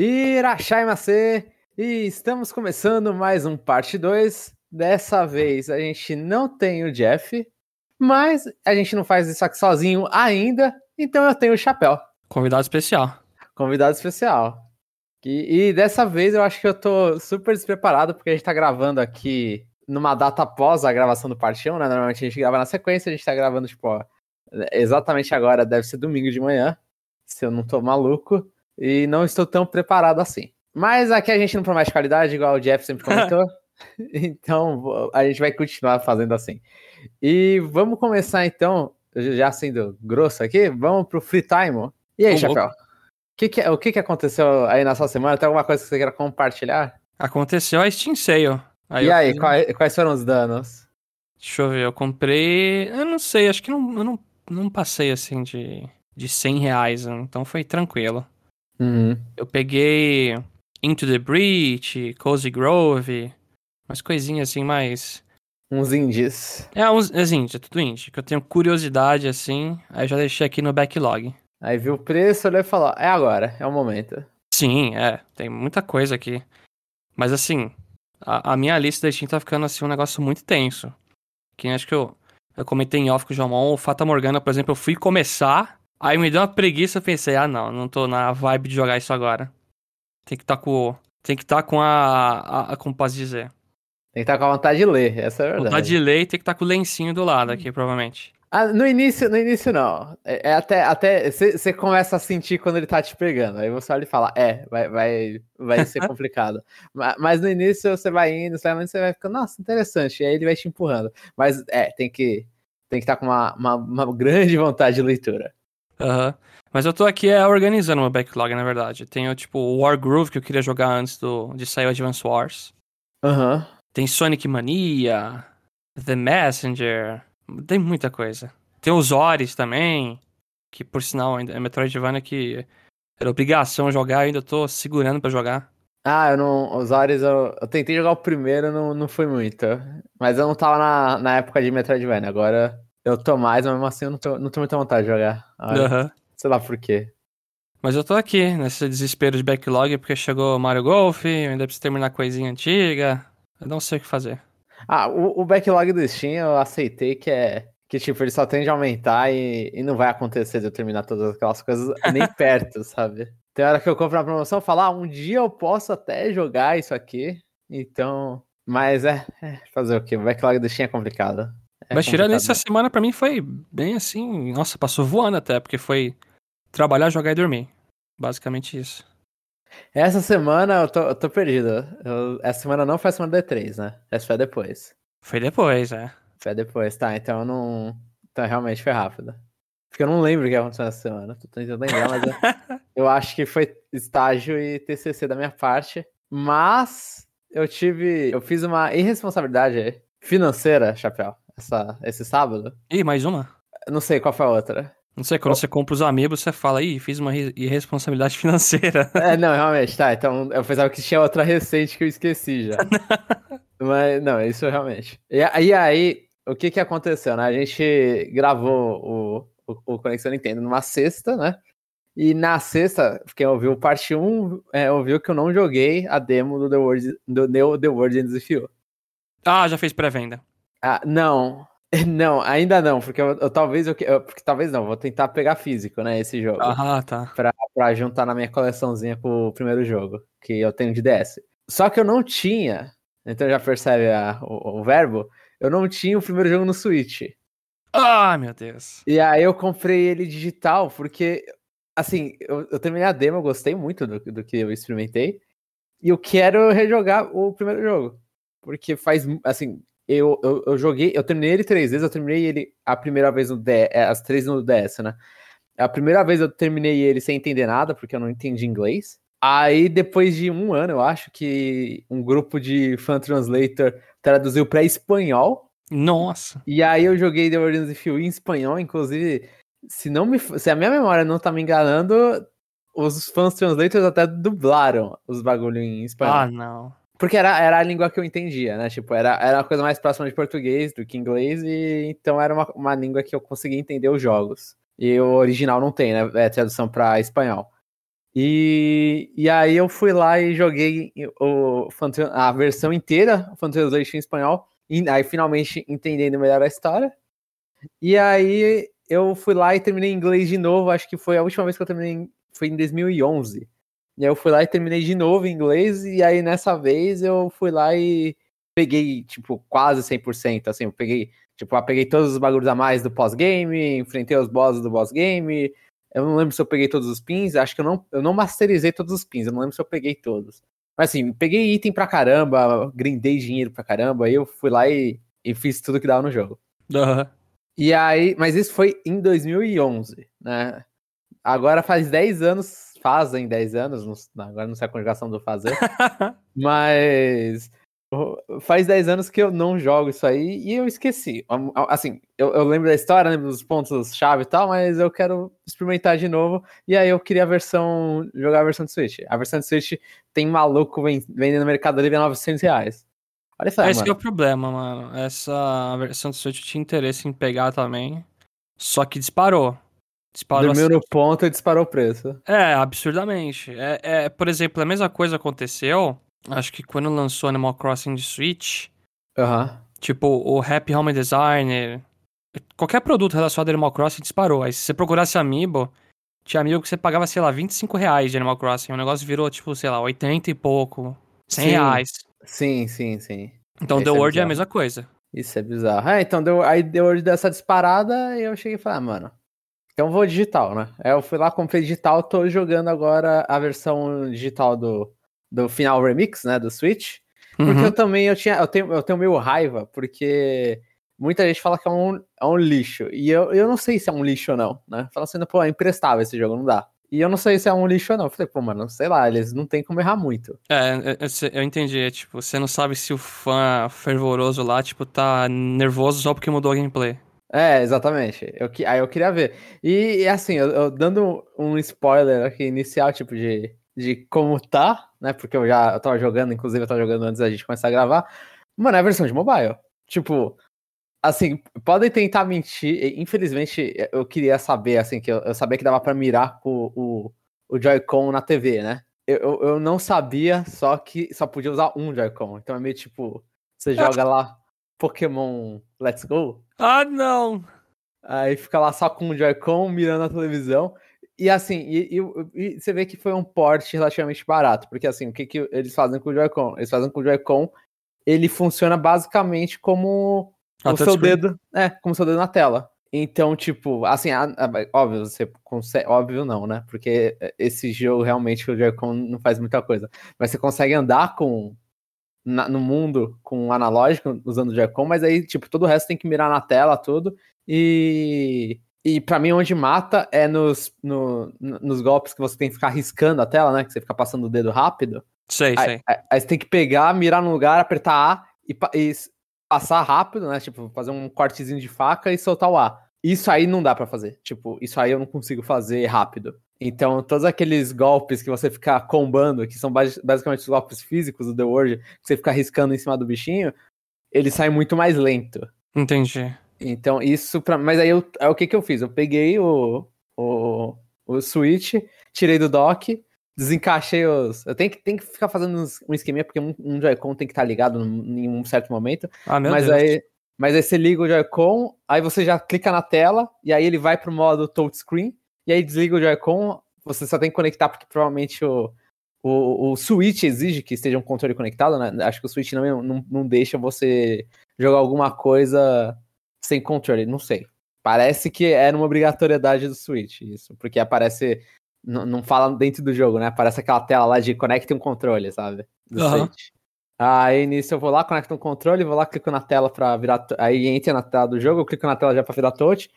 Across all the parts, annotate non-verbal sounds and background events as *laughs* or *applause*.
Irachai Macê! E estamos começando mais um parte 2. Dessa vez a gente não tem o Jeff, mas a gente não faz isso aqui sozinho ainda, então eu tenho o Chapéu. Convidado especial. Convidado especial. E, e dessa vez eu acho que eu tô super despreparado, porque a gente tá gravando aqui numa data após a gravação do parte 1, né? Normalmente a gente grava na sequência, a gente tá gravando, tipo, ó, exatamente agora, deve ser domingo de manhã, se eu não tô maluco e não estou tão preparado assim. Mas aqui a gente não promete qualidade, igual o Jeff sempre comentou. *laughs* então a gente vai continuar fazendo assim. E vamos começar então, já sendo grosso aqui, vamos pro free time. E aí, Chapéu? Que que, o que, que aconteceu aí na sua semana? Tem alguma coisa que você queira compartilhar? Aconteceu a Steam Sale. Aí e aí, quais, quais, foram os danos? Deixa eu ver, eu comprei. Eu não sei, acho que não, eu não, não passei assim de, de 100 reais, então foi tranquilo. Uhum. Eu peguei Into the Breach, Cozy Grove, umas coisinhas assim mais. Uns indies. É, uns é indies, é tudo indie. Que eu tenho curiosidade assim, aí já deixei aqui no backlog. Aí viu o preço, olhou e falou: é agora, é o momento. Sim, é, tem muita coisa aqui. Mas assim, a, a minha lista da Steam tá ficando assim um negócio muito tenso. Que acho que eu, eu comentei em off com o João o Fata Morgana, por exemplo, eu fui começar, Aí me deu uma preguiça, eu pensei, ah não, não tô na vibe de jogar isso agora. Tem que estar tá com. Tem que estar tá com a, a, a. Como posso dizer? Tem que estar tá com a vontade de ler, essa é a verdade. Vontade de ler e tem que estar tá com o lencinho do lado aqui, provavelmente. Ah, no início, no início não. É, é até, até você começa a sentir quando ele tá te pegando. Aí você olha e fala, é, vai, vai, vai ser *laughs* complicado. mas, mas, no início você vai indo, você vai, você vai ficando, nossa, interessante. E aí ele vai te empurrando. Mas é, tem que tem que estar tá com uma, uma, uma grande vontade de leitura. Aham. Uhum. Mas eu tô aqui é, organizando meu backlog, na verdade. Tenho, tipo, o War Groove, que eu queria jogar antes do, de sair o Advance Wars. Aham. Uhum. Tem Sonic Mania, The Messenger, tem muita coisa. Tem os Ores também, que por sinal ainda é Metroidvania que era obrigação jogar, eu ainda tô segurando para jogar. Ah, eu não. Os Ores eu, eu tentei jogar o primeiro, não, não foi muito. Mas eu não tava na, na época de Metroidvania. Agora eu tô mais, mas mesmo assim eu não tô, não tô muita vontade de jogar. Uhum. Sei lá por quê. Mas eu tô aqui, nesse desespero de backlog, porque chegou Mario Golf, eu ainda preciso terminar coisinha antiga. Eu não sei o que fazer. Ah, o, o backlog do Steam eu aceitei que é. Que, tipo, ele só tende a aumentar e, e não vai acontecer de eu terminar todas aquelas coisas nem *laughs* perto, sabe? Tem hora que eu compro uma promoção e falo, ah, um dia eu posso até jogar isso aqui. Então. Mas é, é fazer o quê? O backlog do Steam é complicado. É Mas tirando essa semana, para mim foi bem assim. Nossa, passou voando até, porque foi trabalhar, jogar e dormir. Basicamente isso. Essa semana eu tô, eu tô perdido. Eu, essa semana não foi a semana D3, né? Essa foi depois. Foi depois, é. Foi depois, tá. Então eu não. Então realmente foi rápido. Porque eu não lembro o que aconteceu nessa semana. Tô tentando lembrar, mas eu, *laughs* eu acho que foi estágio e TCC da minha parte. Mas eu tive. Eu fiz uma irresponsabilidade financeira, Chapéu essa, esse sábado. Ih, mais uma? Não sei qual foi a outra. Não sei, quando oh. você compra os amigos, você fala, ih, fiz uma irresponsabilidade *laughs* financeira. É, não, realmente, tá. Então eu pensava que tinha outra recente que eu esqueci já. *laughs* Mas, não, isso realmente. E, e, aí, o que que aconteceu, né? A gente gravou o, o, o Conexão Nintendo numa sexta, né? E na sexta, quem ouviu parte 1, é, ouviu que eu não joguei a demo do The World, do Neo The World Ends With You. Ah, já fez pré-venda. Ah, não. *laughs* Não, ainda não, porque eu, eu talvez eu, eu, porque talvez não, vou tentar pegar físico, né, esse jogo. Ah, tá. Pra, pra juntar na minha coleçãozinha com o primeiro jogo, que eu tenho de DS. Só que eu não tinha, então já percebe a, o, o verbo, eu não tinha o primeiro jogo no Switch. Ah, meu Deus. E aí eu comprei ele digital, porque, assim, eu, eu terminei a demo, eu gostei muito do, do que eu experimentei, e eu quero rejogar o primeiro jogo. Porque faz, assim, eu, eu, eu, joguei, eu terminei ele três vezes, eu terminei ele a primeira vez no DS, é, as três no DS, né? A primeira vez eu terminei ele sem entender nada, porque eu não entendi inglês. Aí, depois de um ano, eu acho que um grupo de fan translator traduziu para espanhol. Nossa! E aí eu joguei The Origins of Feel em espanhol, inclusive, se não me, se a minha memória não tá me enganando, os fãs translators até dublaram os bagulho em espanhol. Ah, não. Porque era, era a língua que eu entendia, né? Tipo, era, era coisa mais próxima de português do que inglês, e então era uma, uma língua que eu conseguia entender os jogos. E o original não tem, né? É tradução para espanhol. E, e aí eu fui lá e joguei o, a versão inteira, o Fan Translation em espanhol, e aí finalmente entendendo melhor a história. E aí eu fui lá e terminei em inglês de novo, acho que foi a última vez que eu terminei, foi em 2011. E aí eu fui lá e terminei de novo em inglês, e aí nessa vez eu fui lá e peguei, tipo, quase 100%, assim, eu peguei, tipo, eu peguei todos os bagulhos a mais do pós-game, enfrentei os bosses do boss-game, eu não lembro se eu peguei todos os pins, acho que eu não, eu não masterizei todos os pins, eu não lembro se eu peguei todos. Mas assim, peguei item pra caramba, grindei dinheiro pra caramba, aí eu fui lá e, e fiz tudo que dava no jogo. Uhum. E aí, mas isso foi em 2011, né? Agora faz 10 anos, fazem 10 anos, agora não sei a conjugação do fazer, *laughs* mas Faz 10 anos que eu não jogo isso aí e eu esqueci. Assim, eu, eu lembro da história, lembro dos pontos-chave e tal, mas eu quero experimentar de novo. E aí eu queria a versão. jogar a versão de Switch. A versão de Switch tem maluco vendendo no Mercado Livre a 900 reais. Olha só, Esse é o problema, mano. Essa versão de Switch eu tinha interesse em pegar também. Só que disparou. Disparou Dormiu no ponto e disparou o preço. É, absurdamente. É, é, por exemplo, a mesma coisa aconteceu Acho que quando lançou Animal Crossing de Switch. Uhum. Tipo, o Happy Home Designer. Qualquer produto relacionado a Animal Crossing disparou. Aí se você procurasse Amiibo, tinha amigo que você pagava, sei lá, 25 reais de Animal Crossing. O negócio virou, tipo, sei lá, 80 e pouco. 100 sim. reais. Sim, sim, sim. Então The é World é, é, a mesma coisa. Isso é bizarro. É, então deu, aí The World dessa disparada e eu cheguei e falei, ah, mano, então vou digital, né? Aí eu fui lá, comprei digital, tô jogando agora a versão digital do, do final remix, né, do Switch. Porque uhum. eu também eu tinha, eu tenho, eu tenho meio raiva, porque muita gente fala que é um, é um lixo. E eu, eu não sei se é um lixo ou não, né? Fala assim, pô, é imprestável esse jogo, não dá. E eu não sei se é um lixo ou não. Eu falei, pô, mano, sei lá, eles não tem como errar muito. É, eu, eu entendi. É, tipo, você não sabe se o fã fervoroso lá, tipo, tá nervoso só porque mudou a gameplay. É, exatamente. Eu, aí eu queria ver. E, assim, eu, eu, dando um spoiler aqui inicial, tipo, de, de como tá, né? Porque eu já eu tava jogando, inclusive eu tava jogando antes da gente começar a gravar. Mano, é a versão de mobile. Tipo, assim, podem tentar mentir. Infelizmente, eu queria saber, assim, que eu, eu sabia que dava para mirar com o, o Joy-Con na TV, né? Eu, eu não sabia, só que só podia usar um Joy-Con. Então é meio tipo, você joga lá Pokémon Let's Go. Ah, não! Aí fica lá só com o Joy-Con mirando a televisão. E assim, e, e, e, você vê que foi um porte relativamente barato, porque assim, o que, que eles fazem com o Joy-Con? Eles fazem com o Joy-Con, ele funciona basicamente como ah, o seu screen. dedo, é, como seu dedo na tela. Então, tipo, assim, a, a, óbvio, você consegue, óbvio não, né? Porque esse jogo realmente o Joy-Con não faz muita coisa, mas você consegue andar com na, no mundo com analógico usando o Joy-Con, mas aí, tipo, todo o resto tem que mirar na tela, tudo. E e para mim, onde mata é nos, no, nos golpes que você tem que ficar riscando a tela, né? Que você fica passando o dedo rápido. Sei, aí, sei. Aí, aí, você tem que pegar, mirar no lugar, apertar A e, e, passar rápido, né? Tipo, fazer um cortezinho de faca e soltar o A. Isso aí não dá para fazer. Tipo, isso aí eu não consigo fazer rápido. Então, todos aqueles golpes que você fica combando, que são basicamente os golpes físicos do The World, que você fica riscando em cima do bichinho, ele sai muito mais lento. Entendi. Então, isso pra. Mas aí eu, é o que que eu fiz? Eu peguei o, o, o Switch, tirei do dock, desencaixei os. Eu tenho que, tenho que ficar fazendo um esqueminha, porque um, um Joy-Con tem que estar tá ligado em um certo momento. Ah, meu mas Deus. Aí, mas aí você liga o Joy-Con, aí você já clica na tela, e aí ele vai pro modo touchscreen, e aí desliga o Joy-Con, você só tem que conectar, porque provavelmente o, o, o Switch exige que esteja um controle conectado, né? Acho que o Switch não, não, não deixa você jogar alguma coisa sem controle, não sei. Parece que era uma obrigatoriedade do Switch, isso, porque aparece. Não fala dentro do jogo, né? Aparece aquela tela lá de conecte um controle, sabe? Do uhum. Switch. Aí nisso eu vou lá, conecto um controle, vou lá, clico na tela pra virar. Aí entra na tela do jogo, eu clico na tela já pra virar touch.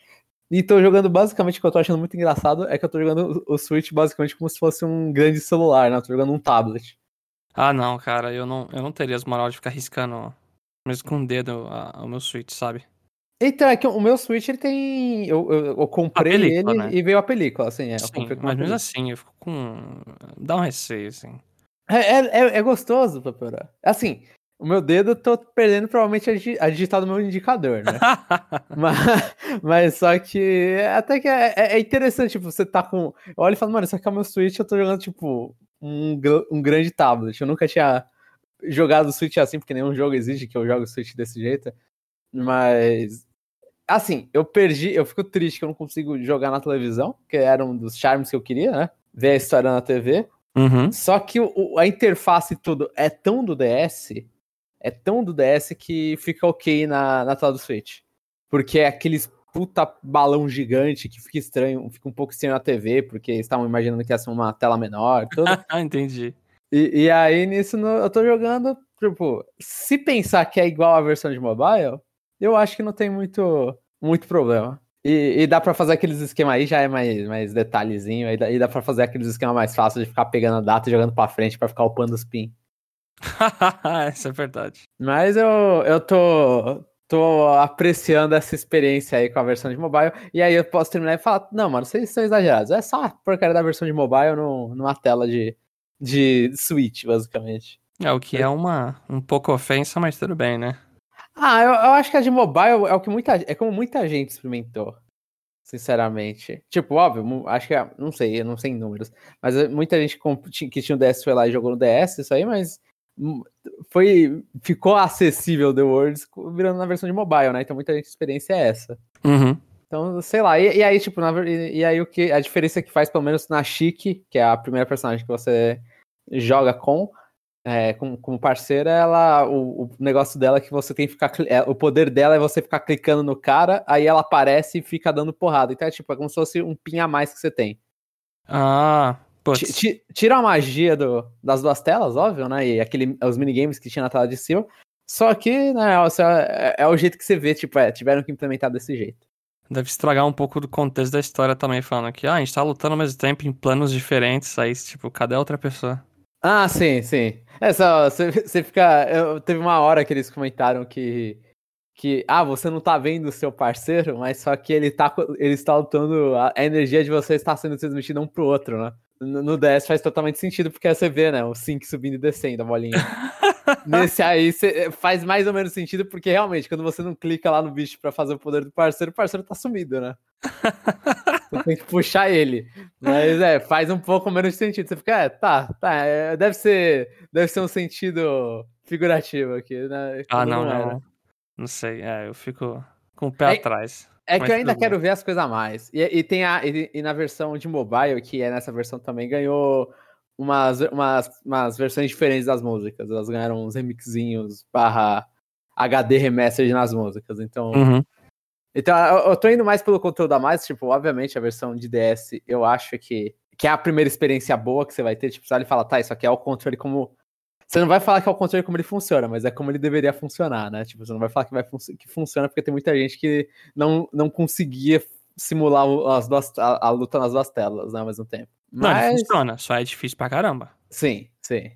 E tô jogando basicamente o que eu tô achando muito engraçado é que eu tô jogando o Switch basicamente como se fosse um grande celular, né? Eu tô jogando um tablet. Ah, não, cara, eu não, eu não teria as moral de ficar riscando mesmo com o dedo o meu Switch, sabe? Então, é que o meu Switch ele tem. Eu, eu, eu comprei película, ele né? e veio a película, assim. É, Sim, mas mesmo assim, eu fico com. Dá um receio, assim. É, é, é, é gostoso, Papora. Assim, o meu dedo eu tô perdendo provavelmente a, digi- a digital do meu indicador, né? *laughs* mas, mas só que até que é, é- é interessante, tipo, você tá com. Eu olho e falo, mano, isso aqui é o meu Switch, eu tô jogando, tipo, um, um grande tablet. Eu nunca tinha jogado o Switch assim, porque nenhum jogo exige que eu jogue o Switch desse jeito. Mas. Assim, eu perdi, eu fico triste que eu não consigo jogar na televisão, que era um dos charmes que eu queria, né? Ver a história na TV. Uhum. Só que o- a interface e tudo é tão do DS, é tão do DS que fica ok na, na tela do Switch. Porque é aqueles puta balão gigante que fica estranho, fica um pouco estranho na TV, porque estavam imaginando que ia ser uma tela menor. *laughs* Ah, entendi. e, e aí nisso no- eu tô jogando, tipo, se pensar que é igual a versão de mobile, eu acho que não tem muito, muito problema. E, e dá pra fazer aqueles esquemas aí, já é mais, mais detalhezinho, aí dá, e dá pra fazer aqueles esquemas mais fáceis de ficar pegando a data e jogando pra frente pra ficar upando os pin. *laughs* Isso é verdade. Mas eu, eu tô, tô apreciando essa experiência aí com a versão de mobile, e aí eu posso terminar e falar, não, mano, vocês são exagerados, é só a porcaria da versão de mobile no, numa tela de, de Switch, basicamente. É o que é uma um pouco ofensa, mas tudo bem, né? Ah, eu, eu acho que a de mobile é o que muita é como muita gente experimentou. Sinceramente. Tipo, óbvio, acho que. é- Não sei, eu não sei em números. Mas eh, muita gente que tinha o DS foi lá e jogou no DS, isso aí, mas. Foi. Ficou acessível The Worlds virando na versão de mobile, né? Então muita gente experiência é essa. Uhum. Então, sei lá, e, e aí, tipo, na e, e aí o que. A diferença que faz, pelo menos na Chique, que é a primeira personagem que você joga com, é, com, como parceira, ela. O, o negócio dela é que você tem que ficar. é, o poder dela é você ficar clicando no cara, aí ela aparece e fica dando porrada. Então é tipo, é como se fosse um pin a mais que você tem. Ah, Tira a magia do- das duas telas, óbvio, né? E aquele, os minigames que tinha na tela de cima. Só que, né, seu- é, é o jeito que você vê, tipo, é, tiveram que implementar desse jeito. Deve estragar um pouco do contexto da história também, falando que, ah, a gente tá lutando ao mesmo tempo em planos diferentes, aí, tipo, cadê a outra pessoa? Ah, sim, sim. É só, você, você fica. Eu, teve uma hora que eles comentaram que. Que, ah, você não tá vendo o seu parceiro, mas só que ele tá, ele está lutando. A, energia de vocês está sendo transmitida um pro outro, né? No, DS faz totalmente sentido, porque você vê, né? O sync subindo e descendo a bolinha. *laughs* Nesse aí cê- faz mais ou menos sentido, porque realmente, quando você não clica lá no bicho pra fazer o poder do parceiro, o parceiro tá sumido, né? *laughs* Você tem que puxar ele. Mas é, faz um pouco menos sentido. Você fica, é, tá, tá. é, deve ser. Deve ser um sentido figurativo aqui, né? Ah, Quando não, era. não. Não sei, é, eu fico com o pé É- atrás. É Mas que eu ainda quero ver as coisas a mais. E, e tem a. E, e na versão de mobile, que é nessa versão também, ganhou umas, umas, umas versões diferentes das músicas. Elas ganharam uns remixinhos barra HD remastered nas músicas. Então. Uhum. Então, eu, eu tô indo mais pelo conteúdo a mais, tipo, obviamente a versão de DS, eu acho que, que é a primeira experiência boa que você vai ter, tipo, você olha e fala, tá, isso aqui é o controle como... Você não vai falar que é o controle como ele funciona, mas é como ele deveria funcionar, né? Tipo, você não vai falar que, vai fun que funciona porque tem muita gente que não, não conseguia simular as duas, a, a luta nas duas telas, né, ao mesmo tempo. Não, Mas, funciona, só é difícil pra caramba. sim, sim.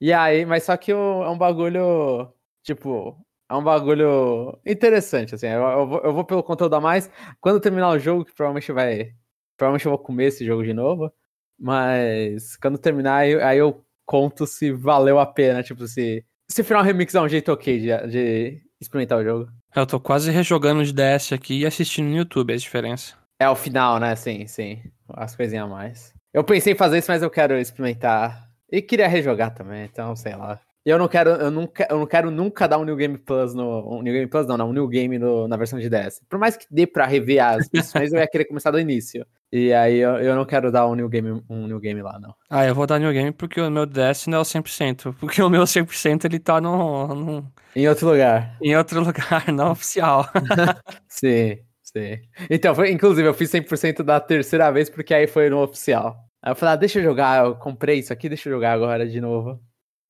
E aí, mas só que o- é um bagulho, tipo, é um bagulho interessante, assim. Eu, eu vou, eu vou pelo conteúdo a mais. Quando terminar o jogo, que provavelmente vai. Provavelmente eu vou comer esse jogo de novo. Mas quando terminar, aí, aí eu conto se valeu a pena. Tipo, se. Se o final remix é um jeito ok de, de experimentar o jogo. Eu tô quase rejogando de DS aqui e assistindo no YouTube a diferença. É o final, né? Sim, sim. As coisinhas a mais. Eu pensei em fazer isso, mas eu quero experimentar. E queria rejogar também, então sei lá. E eu não quero, eu nunca, eu não quero nunca dar um New Game Plus no. Um New Game Plus, não, não, um New Game no- na versão de DS. Por mais que dê pra rever as missões, eu ia querer começar do início. E aí eu, eu não quero dar um New Game, um New Game lá, não. Ah, eu vou dar New Game porque o meu DS não é o 100%. Porque o meu 100% ele tá no, no- Em outro lugar. em outro lugar, *laughs* não oficial. *laughs* Sim, sim. Então, foi, inclusive, eu fiz 100% da terceira vez, porque aí foi no oficial. Aí eu falei, ah, deixa eu jogar, eu comprei isso aqui, deixa eu jogar agora de novo.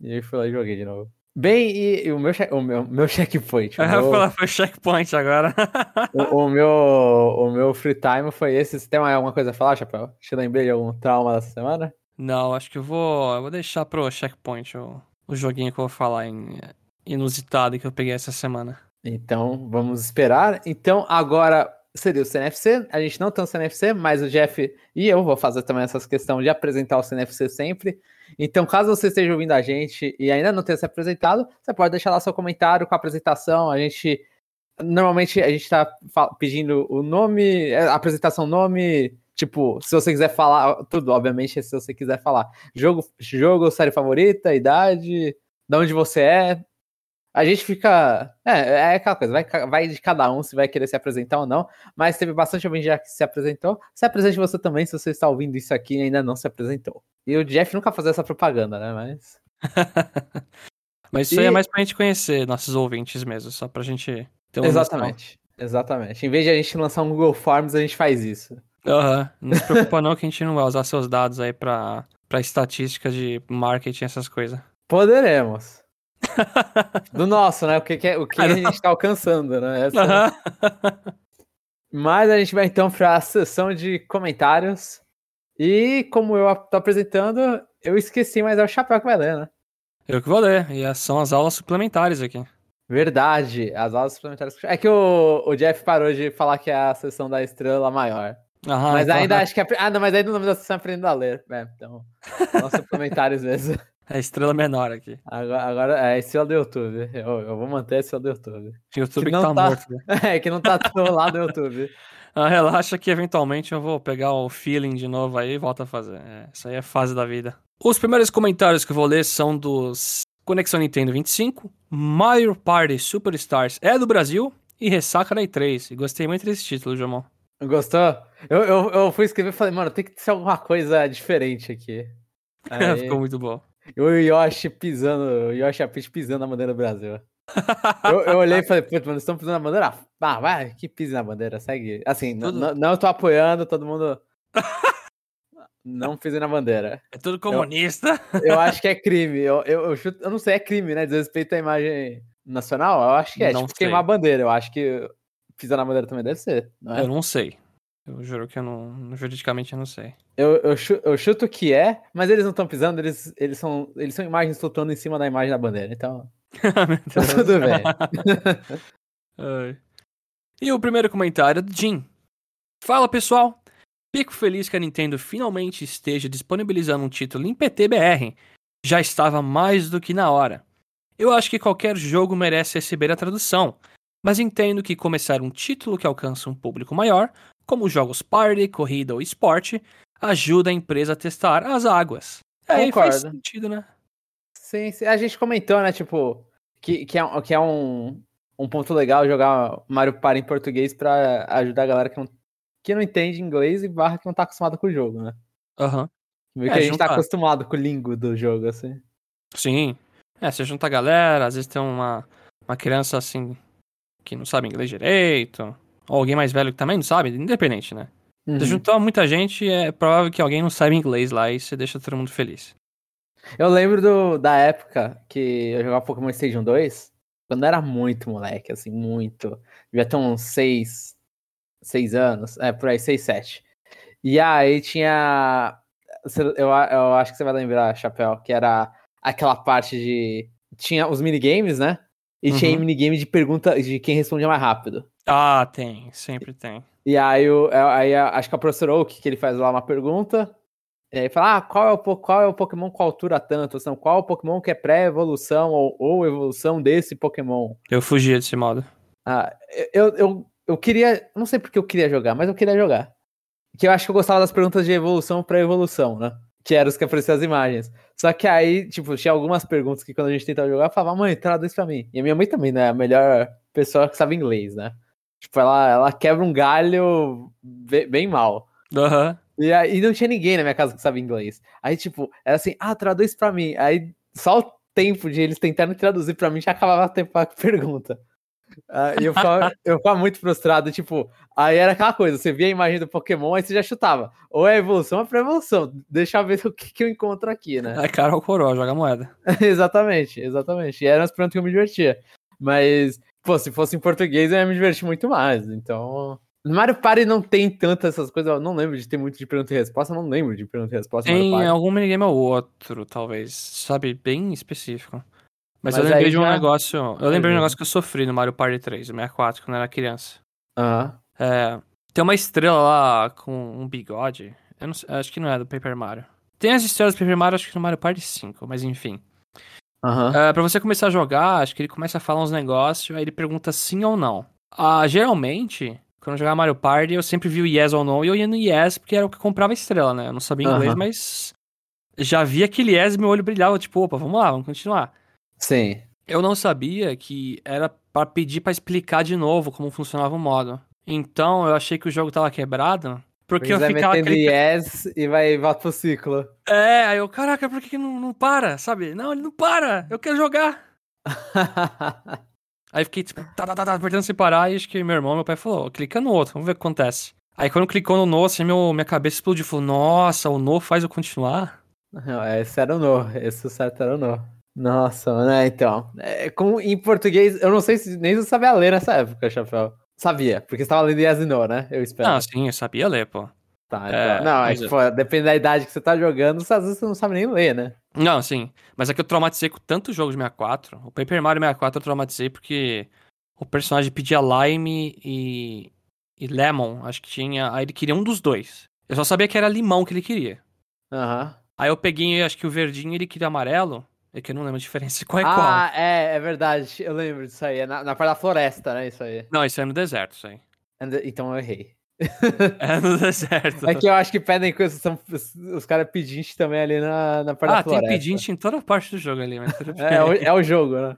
E aí fui lá e joguei de novo. Bem, e, e o, meu, o meu, meu checkpoint, o *laughs* Eu ia meu, falar, foi checkpoint agora. *laughs* o, o meu, o meu free time foi esse. Você tem alguma coisa a falar, Chapéu? Te lembrei de algum trauma dessa semana? Não, acho que eu vou. Eu vou deixar pro checkpoint o, o joguinho que eu vou falar em inusitado que eu peguei essa semana. Então, vamos esperar. Então, agora seria o CNFC. A gente não tem o CNFC, mas o Jeff e eu vou fazer também essa questão de apresentar o CNFC sempre. Então, caso você esteja ouvindo a gente e ainda não tenha se apresentado, você pode deixar lá seu comentário com a apresentação. A gente. Normalmente a gente tá pedindo o nome, é, apresentação, nome, tipo, se você quiser falar, tudo, obviamente, se você quiser falar. Jogo, jogo, série favorita, idade, de onde você é, a gente fica. É, é aquela coisa, vai, vai de cada um se vai querer se apresentar ou não. Mas teve bastante gente já que se apresentou. Se apresente você também, se você está ouvindo isso aqui e ainda não se apresentou. E o Jeff nunca fazia essa propaganda, né? Mas. *laughs* Mas isso e... aí é mais pra gente conhecer nossos ouvintes mesmo, só pra gente ter uma Exatamente. Noção. Exatamente. Em vez de a gente lançar um Google Forms, a gente faz isso. Uhum. Não se *laughs* preocupa não que a gente não vai usar seus dados aí pra, pra estatísticas de marketing, essas coisas. Poderemos. Do nosso, né? O que, que é, o que a gente está alcançando, né? Essa... *laughs* Mas a gente vai então para a sessão de comentários. E como eu tô apresentando, eu esqueci, mas é o Chapéu que vai ler, né? Eu que vou ler, e são as aulas suplementares aqui. Verdade, as aulas suplementares. É que o, o Jeff parou de falar que é a sessão da estrela maior. Aham, mas então, ainda *laughs* acho que é. Ah, não, mas ainda o nome da sessão é aprendendo a ler. É, então, são suplementares mesmo. É estrela menor aqui. Agora, agora é estrela do YouTube. Eu, eu vou manter a estrela do YouTube. O YouTube que, que tá, tá, morto. Né? *laughs* É, que não tá do lado do YouTube. *laughs* Ah, relaxa que eventualmente eu vou pegar o feeling de novo aí e volto a fazer. É, isso aí é fase da vida. Os primeiros comentários que eu vou ler são dos Conexão Nintendo 25, Mario Party Superstars é do Brasil e Ressaca da E3. E gostei muito desse título, Jamon. Gostou? Eu, eu, eu fui escrever e falei, mano, tem que ser alguma coisa diferente aqui. *laughs* Aí... Ficou muito bom. O Yoshi pisando, o Yoshi Apit pisando na bandeira do Brasil. eu, eu, olhei e falei, putz, mano, estão pisando na bandeira? Ah, vai, que pise na bandeira, segue. Assim, tudo... não, eu tô apoiando, todo mundo. *laughs* não pise na bandeira. É tudo comunista. Eu, eu acho que é crime. Eu, eu, eu, chuto, eu não sei, é crime, né? Desrespeito à imagem nacional? Eu acho que é. Não tipo, sei. queimar a bandeira. Eu acho que pisar na bandeira também deve ser. Não é? Eu não sei. Eu juro que eu não. Juridicamente eu não sei. Eu, eu, chuto, eu chuto que é, mas eles não estão pisando, eles, eles, são, eles são imagens flutuando em cima da imagem da bandeira, então. *laughs* tá tudo bem. *laughs* e o primeiro comentário é do Jim. Fala pessoal! Fico feliz que a Nintendo finalmente esteja disponibilizando um título em PTBR. Já estava mais do que na hora. Eu acho que qualquer jogo merece receber a tradução, mas entendo que começar um título que alcança um público maior como jogos party, corrida ou esporte, ajuda a empresa a testar as águas. É, faz sentido, né? Sim, sim, a gente comentou, né, tipo, que, que é, que é um, um ponto legal jogar Mario Party em português para ajudar a galera que não, que não entende inglês e barra que não tá acostumado com o jogo, né? Aham. Uhum. É, que a gente tá acostumado com o língua do jogo, assim. Sim. É, você junta a galera, às vezes tem uma, uma criança, assim, que não sabe inglês direito, ou alguém mais velho que também não sabe, independente, né? Uhum. Se juntar muita gente, é provável que alguém não saiba inglês lá e você deixa todo mundo feliz. Eu lembro do, da época que eu jogava Pokémon Stadium 2, quando eu era muito moleque, assim, muito. Devia ter uns 6, 6 anos, é, por aí, 6, 7. E aí tinha. Eu, eu acho que você vai lembrar, Chapéu, que era aquela parte de. Tinha os minigames, né? E uhum. tinha minigame de pergunta de quem respondia mais rápido. Ah, tem, sempre tem. E aí, eu, é, aí acho que a professora Oak, que ele faz lá uma pergunta, e aí fala, ah, qual é o, qual é o Pokémon com altura tanto? Assim, qual é o Pokémon que é pré-evolução ou, ou, evolução desse Pokémon? Eu fugia desse modo. Ah, eu, eu, eu queria, não sei porque eu queria jogar, mas eu queria jogar. Que eu acho que eu gostava das perguntas de evolução para evolução, né? Que eram os que apareciam as imagens. Só que aí, tipo, tinha algumas perguntas que quando a gente tentava jogar, eu falava, mãe, traduz pra mim. E a minha mãe também, né? A melhor pessoa que sabe inglês, né? Tipo, ela, ela quebra um galho bem, bem mal. Aham. Uhum. E aí não tinha ninguém na minha casa que sabe inglês. Aí, tipo, era assim, ah, traduz pra mim. Aí só o tempo de eles tentarem traduzir pra mim já acabava o tempo pra *laughs* pergunta. Uh, e eu ficava, *laughs* eu ficava muito frustrado, tipo, aí era aquela coisa, você via a imagem do Pokémon, aí você já chutava. Ou é evolução ou é pré-evolução. Deixa eu ver o que, que eu encontro aqui, né? É cara ou coroa, joga moeda. *laughs* exatamente, exatamente. E eram as perguntas que eu me divertia. Mas Pô, se fosse em português eu ia me divertir muito mais. Então. No Mario Party não tem tantas essas coisas. Eu não lembro de ter muito de pergunta e resposta. Eu não lembro de pergunta e resposta. Tem algum minigame ou outro, talvez. Sabe, bem específico. Mas, Mas eu lembrei de um já... negócio. Eu lembrei de um negócio que eu sofri no Mario Party 3, no 64, quando eu era criança. Aham. É, tem uma estrela lá com um bigode. Eu não sei, acho que não é do Paper Mario. Tem as histórias do Paper Mario, acho que no Mario Party 5, mas enfim. Aham. Uh, pra você começar a jogar, acho que ele começa a falar uns negócios, aí ele pergunta sim ou não. Ah, geralmente, quando eu jogava Mario Party, eu sempre vi o yes ou não, e eu ia no yes porque era o que comprava estrela, né? Eu não sabia inglês, Aham. mas já vi aquele yes e meu olho brilhava, tipo, opa, vamos lá, vamos continuar. Sim. Eu não sabia que era pra pedir pra explicar de novo como funcionava o modo. Então, eu achei que o jogo tava quebrado, porque eu vai ficava aquele... yes e vai volta pro ciclo. É, aí eu, caraca, por que, não, não para, sabe? Não, ele não para, eu quero jogar. *laughs* Aí fiquei, tipo, tá, tá, tá, tá, apertando sem parar, e acho que meu irmão, meu pai falou, clica no outro, vamos ver o que acontece. Aí quando clicou no no, assim, meu, minha cabeça explodiu, falou, nossa, o no faz eu continuar? Não, esse era o no. Esse certo era o no. Nossa, mano, é, então. É, com, em português, eu não sei se nem eu sabia ler nessa época, Chapéu. Sabia, porque você tava lendo yes no, né? Eu espero. Não, sim, eu sabia ler, pô. Tá, É, então. Não, é que, pô, depende da idade que você tá jogando, às vezes você não sabe nem ler, né? Não, sim, mas é que eu traumatizei com tanto jogo de 64, o Paper Mario 64 eu traumatizei porque o personagem pedia Lime e, e Lemon, acho que tinha, aí ele queria um dos dois. Eu só sabia que era limão que ele queria. Aham. Aí eu peguei, acho que o verdinho ele queria amarelo, é que eu não lembro a diferença qual é qual. ah, é, é verdade. Eu lembro disso aí. É na, na parte da floresta, né? Isso aí. Não, isso é no deserto, isso aí. And- Então eu errei. *laughs* É no deserto. É que eu acho que pedem coisas, são os, caras pedintes também ali na, na parte ah, da tem floresta. pedinte em toda parte do jogo ali, mas tudo bem. *laughs* É, o- é o jogo, né?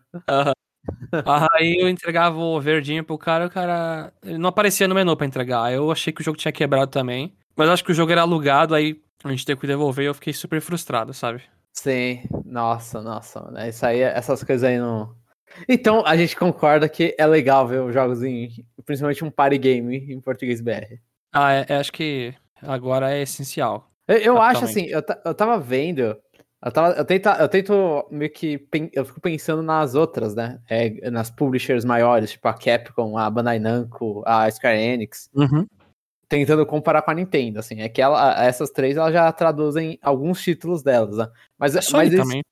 Aí eu entregava o verdinho pro cara, o cara. Ele não aparecia no menu pra entregar. Aí eu achei que o jogo tinha quebrado também. Mas eu acho que o jogo era alugado, aí a gente teve que devolver e eu fiquei super frustrado, sabe? Sim. Nossa, nossa. É Isso aí, essas coisas aí não. Então, a gente concorda que é legal ver os jogos em. Principalmente um party game em português BR. Ah, é, é, acho que agora é essencial. Eu, eu acho assim, eu, eu tava vendo. Eu, tava, eu, tento, eu tento meio que. Eu fico pensando nas outras, né? É, nas publishers maiores, tipo a Capcom, a Bandai Namco, a Square Enix. Uhum. Tentando comparar com a Nintendo, assim. É que ela, essas três elas já traduzem alguns títulos delas, né? Mas, A Sony mas eles- também.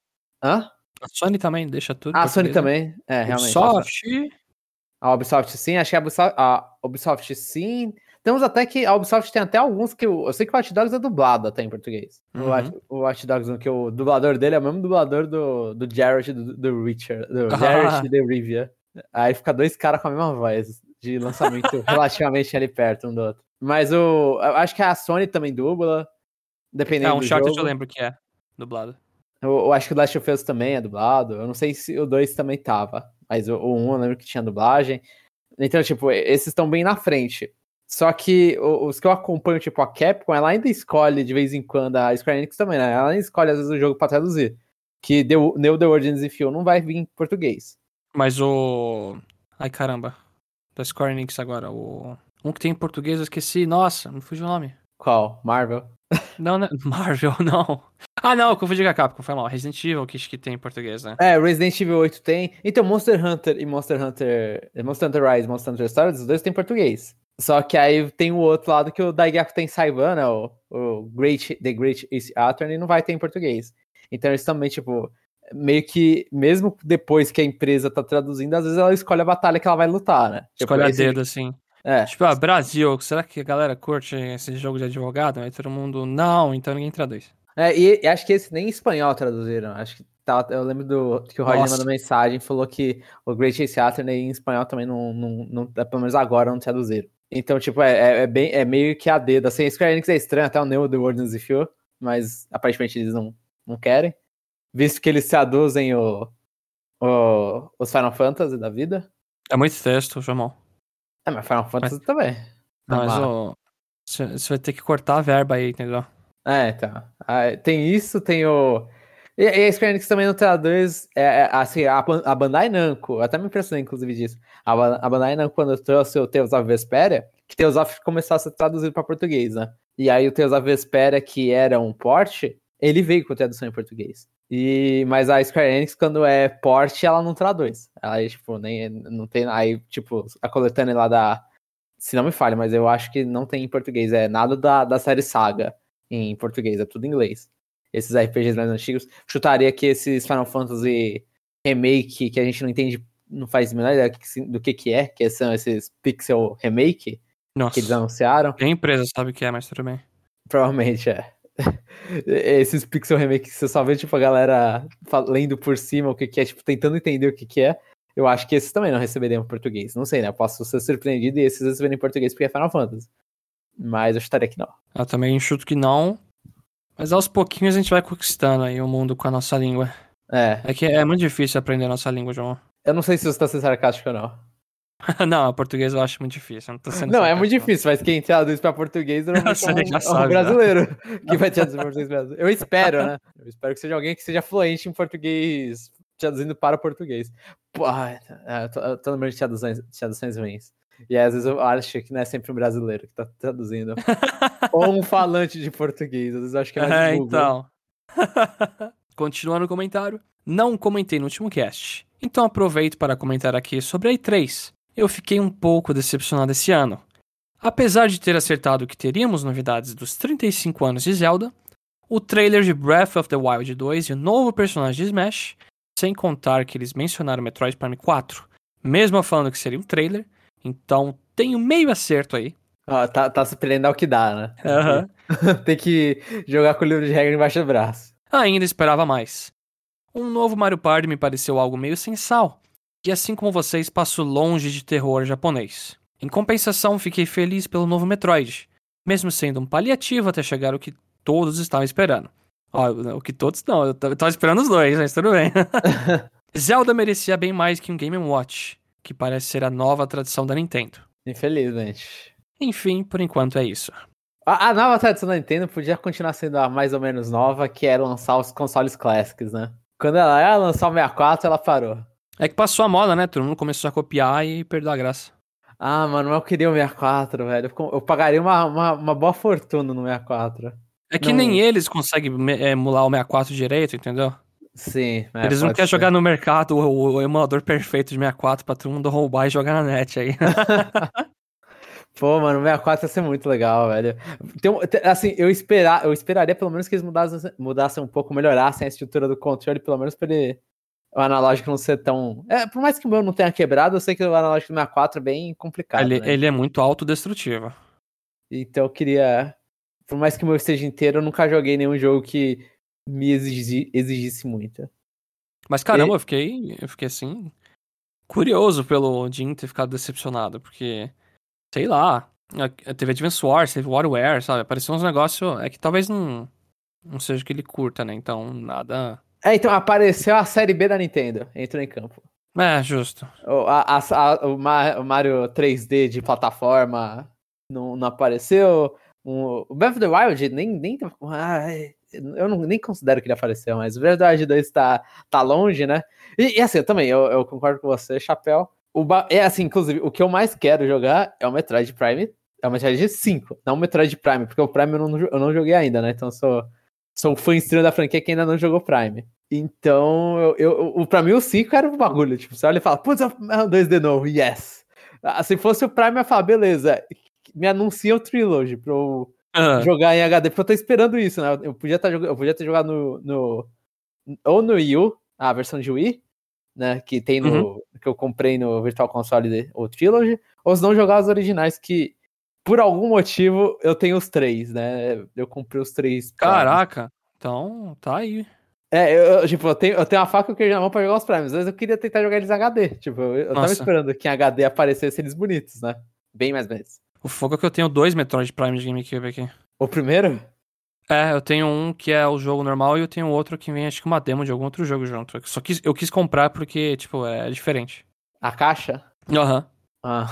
Hã? A Sony também deixa tudo. Ah, a Sony né? também. É, realmente. Ubisoft. A Ubisoft sim, achei a Ubisoft, a Ubisoft sim. Temos até que a Ubisoft tem até alguns que eu, eu sei que o Watch Dogs é dublado até em português. O, Uhum. Watch, o Watch Dogs, que o dublador dele é o mesmo dublador do, do Jared do, do Richard, do Ah. *laughs* Jared de Rivia. Aí fica dois caras com a mesma voz de lançamento *laughs* relativamente ali perto um do outro. Mas o, eu acho que a Sony também dubla, dependendo É, um do short jogo. eu lembro que é dublado. Eu, eu acho que o Last of Us também é dublado. Eu não sei se o 2 também tava. Mas o, o 1 eu lembro que tinha dublagem. Então, tipo, esses estão bem na frente. Só que os que eu acompanho, tipo, a Capcom, ela ainda escolhe de vez em quando, a Square Enix também, né? Ela ainda escolhe às vezes o jogo pra traduzir. Que The, New The Origins of Fuel não vai vir em português. Mas o. Ai caramba. Da Square Enix agora. O... Um que tem em português, eu esqueci. Nossa, me fugiu o nome. Qual? Marvel? *laughs* Não, né? Marvel, não. Ah, não, eu confundi com a Capcom, foi mal. Resident Evil que acho que tem em português, né? É, Resident Evil 8 tem. Então, Monster Hunter e Monster Hunter. Monster Hunter Rise e Monster Hunter Stories, os dois tem em português. Só que aí tem o outro lado que o Daigaku tem Saiban, né? O, o Great, The Great Ace Attorney não vai ter em português. Então eles também, tipo, meio que, mesmo depois que a empresa tá traduzindo, às vezes ela escolhe a batalha que ela vai lutar, né? Tipo, Escolhe a esse- dedo, assim. É, Tipo, ah, Brasil, será que a galera curte esse jogo de advogado? Aí todo mundo, não, então ninguém traduz. É, e, e acho que esse nem em espanhol traduziram. Acho que tá, eu lembro do que o Roger Nossa. mandou mensagem falou que o Great Ace Attorney em espanhol também não, não, não pelo menos agora não traduziram. Então, tipo, é, é, é bem, é meio que a dedo. Assim, a Square Enix é estranho, até o Neo The World of Few, mas aparentemente eles não, não querem. Visto que eles traduzem o, o, os Final Fantasy da vida. É muito texto, João. É, mas Final Fantasy também. Mas, Amar. ó, você vai ter que cortar a verba aí, entendeu? É, então. Ah, tem isso, tem o. E, e a Square Enix também não traduz. É, é, assim, a, a Bandai Namco, até me impressionei, inclusive, disso. A, a Bandai Namco, quando trouxe o Tales of Vesperia, que Tales of começou a ser traduzido para português, né? E aí o Tales of Vesperia, que era um porte, ele veio com tradução em português. E, mas a Square Enix, quando é porte, ela não traduz. Ela, tipo, nem, não tem. Aí, tipo, a coletânea lá da. Se não me falha, mas eu acho que não tem em português. É nada da, da série Saga em português, é tudo em inglês. Esses RPGs mais antigos. Chutaria que esses Final Fantasy Remake, que a gente não entende, não faz a menor ideia do que que, é, que são esses Pixel Remake Nossa. que eles anunciaram. Nem a empresa sabe o que é, mas tudo bem. Provavelmente é. *laughs* esses pixel remake que você só vê, tipo, a galera lendo por cima o que, que é, tipo, tentando entender o que, que é. Eu acho que esses também não receberiam em português. Não sei, né? Eu posso ser surpreendido e esses receberem em português porque é Final Fantasy. Mas eu estaria que não. Eu também chuto que não. Mas aos pouquinhos a gente vai conquistando aí o mundo com a nossa língua. É. É que é muito difícil aprender a nossa língua, João. Eu não sei se você tá sendo sarcástico ou não. *laughs* não, a português eu acho muito difícil. Não, não é muito difícil, mas quem traduz pra português normalmente é um, é um sabe, brasileiro *laughs* que vai traduzir pra português mesmo. Eu espero, né? Eu espero que seja alguém que seja fluente em português, traduzindo para português. Pô, eu tô, eu tô lembrando de traduções, traduções ruins. E às vezes eu acho que não é sempre um brasileiro que tá traduzindo. *laughs* Ou um falante de português. Às vezes eu acho que é mais É, Google. então. Continuando o comentário. Não comentei no último cast. Então aproveito para comentar aqui sobre a E3. Eu fiquei um pouco decepcionado esse ano. Apesar de ter acertado que teríamos novidades dos 35 anos de Zelda, o trailer de Breath of the Wild 2 e o novo personagem de Smash, sem contar que eles mencionaram Metroid Prime 4, mesmo falando que seria um trailer, então tem um meio acerto aí. Ó, tá, tá se prendendo ao que dá, né? Aham. *laughs* Tem que jogar com o livro de regra embaixo do braço. Ainda esperava mais. Um novo Mario Party me pareceu algo meio sem sal, e assim como vocês, passo longe de terror japonês. Em compensação, fiquei feliz pelo novo Metroid, mesmo sendo um paliativo até chegar o que todos estavam esperando. Ó, o que todos não, eu tava esperando os dois, mas tudo bem. *laughs* Zelda merecia bem mais que um Game Watch, que parece ser a nova tradição da Nintendo. Infelizmente. Enfim, por enquanto é isso. A, a nova tradição da Nintendo podia continuar sendo a mais ou menos nova, que era lançar os consoles clássicos, né? Quando ela ia lançar o 64, ela parou. É que passou a moda, né? Todo mundo começou a copiar e perdeu a graça. Ah, mano, eu queria o 64, velho. Eu pagaria uma, uma, uma boa fortuna no 64. É que Não. nem eles conseguem é, emular o 64 direito, entendeu? Sim. é, eles não querem ser. jogar no mercado o, o emulador perfeito de 64 pra todo mundo roubar e jogar na net aí. *laughs* Pô, mano, o 64 ia ser muito legal, velho. Te- assim, eu, esperar, eu esperaria pelo menos que eles mudassem, mudassem um pouco, melhorassem a estrutura do controle, pelo menos pra ele. O analógico não ser tão. É, por mais que o meu não tenha quebrado, eu sei que o analógico do 64 é bem complicado. ele, né? ele é muito autodestrutivo. Então eu queria. Por mais que o meu esteja inteiro, eu nunca joguei nenhum jogo que me exigi- exigisse muito. Mas caramba, eu fiquei, eu fiquei assim, curioso pelo Jim ter ficado decepcionado, porque, sei lá, teve Advance Wars, teve WarWare, sabe? Apareceu uns negócios, é que talvez não, não seja que ele curta, né? Então, nada... É, então apareceu a série B da Nintendo, entrou em campo. É, justo. O, a- a- o Ma- o Mario 3D de plataforma não, não apareceu. O, o Breath of the Wild nem. nem ai, eu não, nem considero que ele apareceu, mas o Breath of the Wild 2 tá, tá longe, né? E, e assim, eu também, eu, eu concordo com você, Chapéu. O, é assim, inclusive, o que eu mais quero jogar é o Metroid Prime. É o Metroid 5, não o Metroid Prime, porque o Prime eu não, eu não joguei ainda, né? Então eu sou, sou um fã estranho da franquia que ainda não jogou Prime. Então, eu, eu, pra mim o 5 era o bagulho. Tipo, você olha e fala, putz, é um 2D novo, yes. Ah, se fosse o Prime, eu ia falar, beleza, me anuncia o Trilogy pra eu jogar em HD, porque eu tô esperando isso, né? Eu podia, tá, eu podia ter jogado no, no. Ou no Wii U, a versão de Wii, né? Que tem no. Que eu comprei no Virtual Console, o Trilogy, ou se não jogar os originais, que por algum motivo eu tenho os três, né? Eu comprei os três. Caraca. Então, tá aí. É, eu, eu, tipo, eu tenho, eu tenho uma faca e o queijo na mão pra jogar os Primes. Vezes eu queria tentar jogar eles HD. Tipo, eu, eu tava esperando que em HD aparecesse eles bonitos, né? Bem mais bonitos. O fogo é que eu tenho dois Metroid Prime de GameCube aqui. O primeiro? É, eu tenho um que é o jogo normal e eu tenho outro que vem, acho que uma demo de algum outro jogo junto. Só quis, eu quis comprar porque, tipo, é diferente. A caixa? Aham. Ah.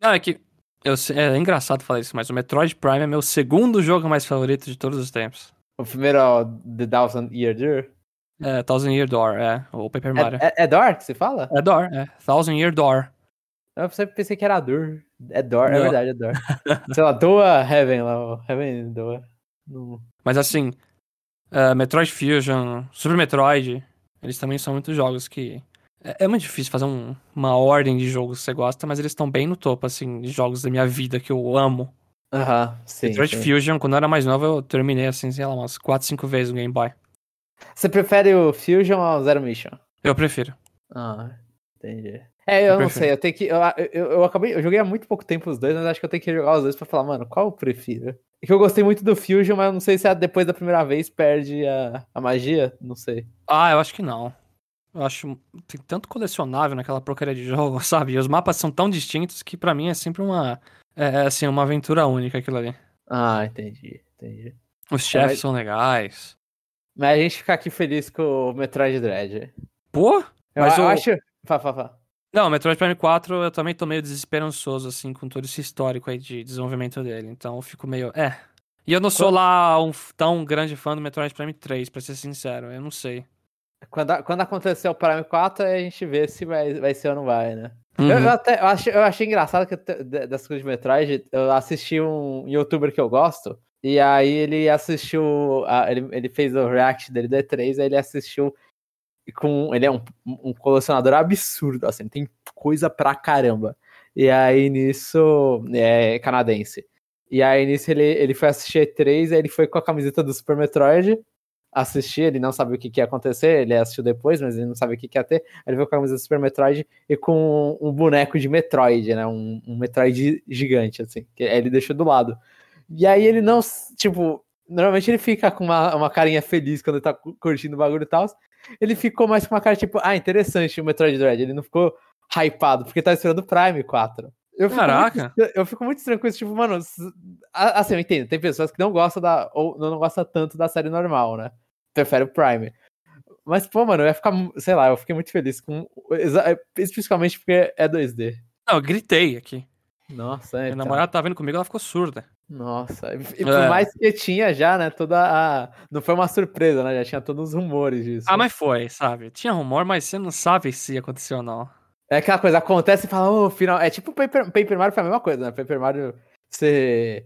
Não, é que. Eu, sei- é engraçado falar isso, mas o Metroid Prime é meu segundo jogo mais favorito de todos os tempos. o primeiro é o The Thousand Year Door. É, Thousand Year Door, é. O Paper Mario. É, é, é Door que você fala? É, Door, é. Thousand Year Door. Eu sempre pensei que era Door. É Door, é Não. verdade, é Door. *laughs* Sei lá, Doa Heaven lá. Heaven Doa. Mas assim, é, Metroid Fusion, Super Metroid, eles também são muitos jogos que. É, é muito difícil fazer um- uma ordem de jogos que você gosta, mas eles estão bem no topo, assim, de jogos da minha vida que eu amo. Aham, sim. Metroid sim. Fusion, quando eu era mais novo, eu terminei, assim, sei lá, umas 4, 5 vezes no Game Boy. Você prefere o Fusion ao Zero Mission? Eu prefiro. Ah, entendi. É, eu Eu não prefiro. sei, eu tenho que. Eu, eu, eu acabei. Eu joguei há muito pouco tempo os dois, mas acho que eu tenho que jogar os dois pra falar, mano, qual eu prefiro? É que eu gostei muito do Fusion, mas eu não sei se é depois da primeira vez perde a, a magia. Não sei. Ah, eu acho que não. Eu acho. Tem tanto colecionável naquela porcaria de jogo, *laughs* sabe? E os mapas são tão distintos que pra mim é sempre uma. É, assim, uma aventura única aquilo ali. Ah, entendi, entendi. Os chefes mas- são legais. Mas a gente fica aqui feliz com o Metroid Dread. Pô! Eu, Mas eu o- acho. Fá, fá, fá. Não, Metroid Prime 4 eu também tô meio desesperançoso, assim, com todo esse histórico aí de desenvolvimento dele. Então eu fico meio. É. E eu não sou lá um tão grande fã do Metroid Prime 3, pra ser sincero. Eu não sei. Quando, quando acontecer o Prime 4, aí a gente vê se vai, vai ser ou não vai, né? Eu, Uhum. eu até, eu, achei, eu achei engraçado que das coisas de Metroid, eu assisti um youtuber que eu gosto, e aí ele assistiu, a- ele, ele fez o react dele do E3, aí ele assistiu com, ele é um, um colecionador absurdo, assim, tem coisa pra caramba. E aí nisso, é canadense. E aí nisso ele, ele foi assistir E3, aí ele foi com a camiseta do Super Metroid, assistir, ele não sabia o que, que ia acontecer, ele assistiu depois, mas ele não sabia o que, que ia ter. Ele veio com a camiseta do Super Metroid e com um boneco de Metroid, né? Um, um Metroid gigante, assim. Que ele deixou do lado. E aí ele não, tipo, normalmente ele fica com uma, uma carinha feliz quando ele tá cu- curtindo o bagulho e tal. Ele ficou mais com uma cara tipo, ah, interessante o Metroid Dread. Ele não ficou hypado, porque tá esperando o Prime 4. Eu fico Caraca. Muito, eu fico muito tranquilo, tipo, mano, s- a- assim, eu entendo, tem pessoas que não gostam da, ou não gostam tanto da série normal, né? Prefere o Prime. Mas, pô, mano, eu ia ficar, sei lá, eu fiquei muito feliz com, exa- especificamente porque é 2D. Não, eu gritei aqui. Nossa, é, Minha então. namorada tá vendo comigo, ela ficou surda. Nossa, e e por É. mais que tinha já, né, toda a... Não foi uma surpresa, né, já tinha todos os rumores disso. Ah, mas foi, sabe? Tinha rumor, mas você não sabe se aconteceu ou não. É aquela coisa, acontece e fala, ô, final. É tipo Paper, Paper Mario foi a mesma coisa, né? Paper Mario, você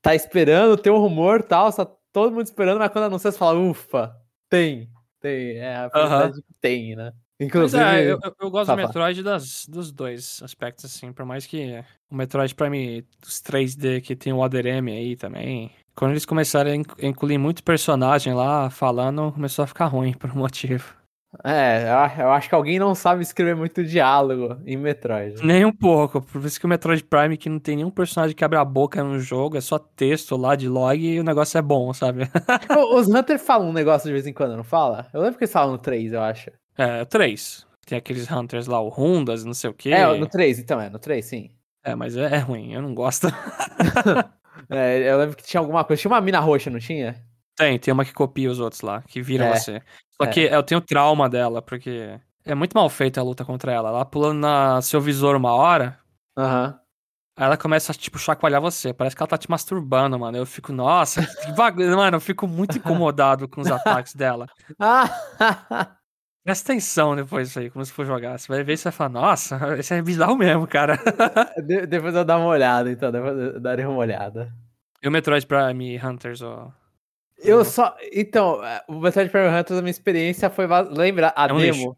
tá esperando, tem um rumor e tal, tá todo mundo esperando, mas quando anuncia, você fala, ufa, tem, tem. É a felicidade que tem, né? Mas Inclusive. é, eu, eu- eu gosto Fala, do. Metroid das, dos dois aspectos, assim. Por mais que o Metroid Prime dos 3D, que tem o ADRM aí também. Quando eles começaram a inc- incluir muito personagem lá falando, começou a ficar ruim por um motivo. É, eu, acho que alguém não sabe escrever muito diálogo em Metroid. Nem um pouco. Por isso que o Metroid Prime, que não tem nenhum personagem que abre a boca no jogo, é só texto lá de log e o negócio é bom, sabe? Ô, *laughs* Os Hunter falam um negócio de vez em quando, não fala? Eu lembro que eles falam no 3, eu acho. É, três. Tem aqueles Hunters lá, o Rundas, não sei o quê. É, no 3, então, é, no 3, sim. É, mas é, é ruim, eu não gosto. *laughs* É, eu lembro que tinha alguma coisa. Tinha uma mina roxa, não tinha? Tem, tem uma que copia os outros lá, que vira É, você. Só é. que eu tenho trauma dela, porque é muito mal feita a luta contra ela. Ela pulando na seu visor uma hora, Aham. aí ela começa a, tipo, chacoalhar você. Parece que ela tá te masturbando, mano. Eu fico, nossa, que bagulho. *laughs* Mano, eu fico muito incomodado com os ataques dela. *laughs* Presta atenção depois disso aí, como se for jogar. Você vai ver e você vai falar, nossa, *laughs* esse é bizarro mesmo, cara. De- depois eu dar uma olhada, então. Depois eu darei uma olhada. E o Metroid Prime Hunters, ó. Eu só. Então, é, o Metroid Prime Hunters, a minha experiência foi. Lembra a É um demo?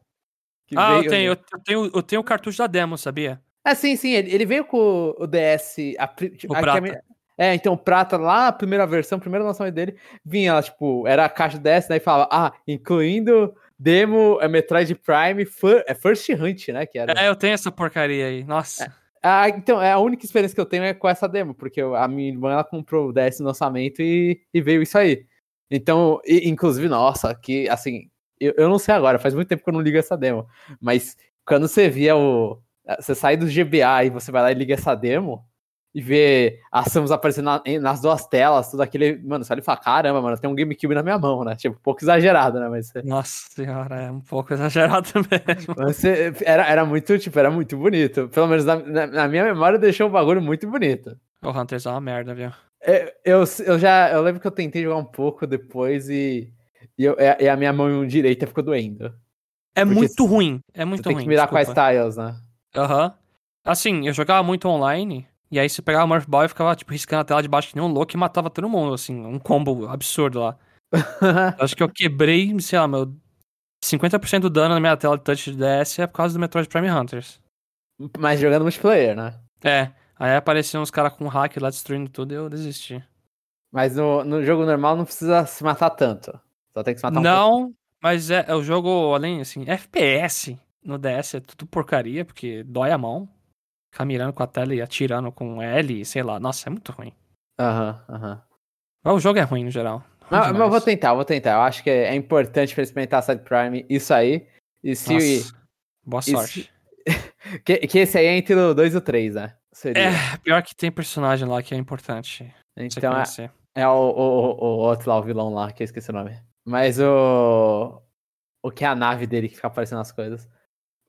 Ah, eu tenho, eu tenho, eu tenho o cartucho da demo, sabia? Ah, sim, sim. Ele, ele veio com o DS. A, pri- O a- prata. a minha- É, então, o Prata, lá, a primeira versão, o primeiro lançamento dele, vinha, tipo, era a caixa DS, daí falava, ah, incluindo demo, é Metroid Prime, é First Hunt, né? Que era. É, eu tenho essa porcaria aí. Nossa. Ah, então, é a única experiência que eu tenho é com essa demo, porque eu- a minha irmã ela comprou o DS no lançamento e, e veio isso aí. Então, e- inclusive, nossa, que assim, eu, eu não sei agora, faz muito tempo que eu não ligo essa demo, mas quando você via o. Você sai do GBA e você vai lá e liga essa demo e vê as Samus aparecendo na- nas duas telas, tudo aquele. Mano, você olha e fala, caramba, mano, tem um GameCube na minha mão, né? Tipo, um pouco exagerado, né? Mas, Nossa senhora, é um pouco exagerado *laughs* mesmo. você- era, era muito, tipo, era muito bonito. Pelo menos na, na- na minha memória deixou o bagulho muito bonito. O Hunters é uma merda, viu? É, Eu, eu já. Eu lembro que eu tentei jogar um pouco depois e. E, eu- e a minha mão direita ficou doendo. É Porque muito ruim. É muito Você tem ruim. que mirar com a desculpa. Styles, né? Aham. Assim, eu jogava muito online. E aí você pegava o Murph Ball e ficava, tipo, riscando a tela de baixo que nem um louco e matava todo mundo, assim. Um combo absurdo lá. *laughs* Acho que eu quebrei, sei lá, meu. 50% do dano na minha tela de touch de DS é por causa do Metroid Prime Hunters. Mas jogando multiplayer, né? É. Aí apareciam uns caras com hack lá destruindo tudo e eu desisti. Mas no, no jogo normal não precisa se matar tanto. Só tem que se matar um pouco. Não, mas é, é o jogo, além, assim, FPS. no DS é tudo porcaria, porque dói a mão. Ficar mirando com a tela e atirando com L, sei lá. Nossa, é muito ruim. Aham, aham. Mas o jogo é ruim no geral. Ruim Mas, mas eu vou tentar, eu vou tentar. Eu acho que é, é importante pra experimentar Side Prime isso aí. E se. Nossa, boa e sorte. se- *laughs* Que, que esse aí é entre o 2 e o 3, né? Seria. É, pior que tem personagem lá que é importante então é, é o, o, o outro lá, o vilão lá, que eu esqueci o nome. Mas o. O que é a nave dele que fica aparecendo as coisas.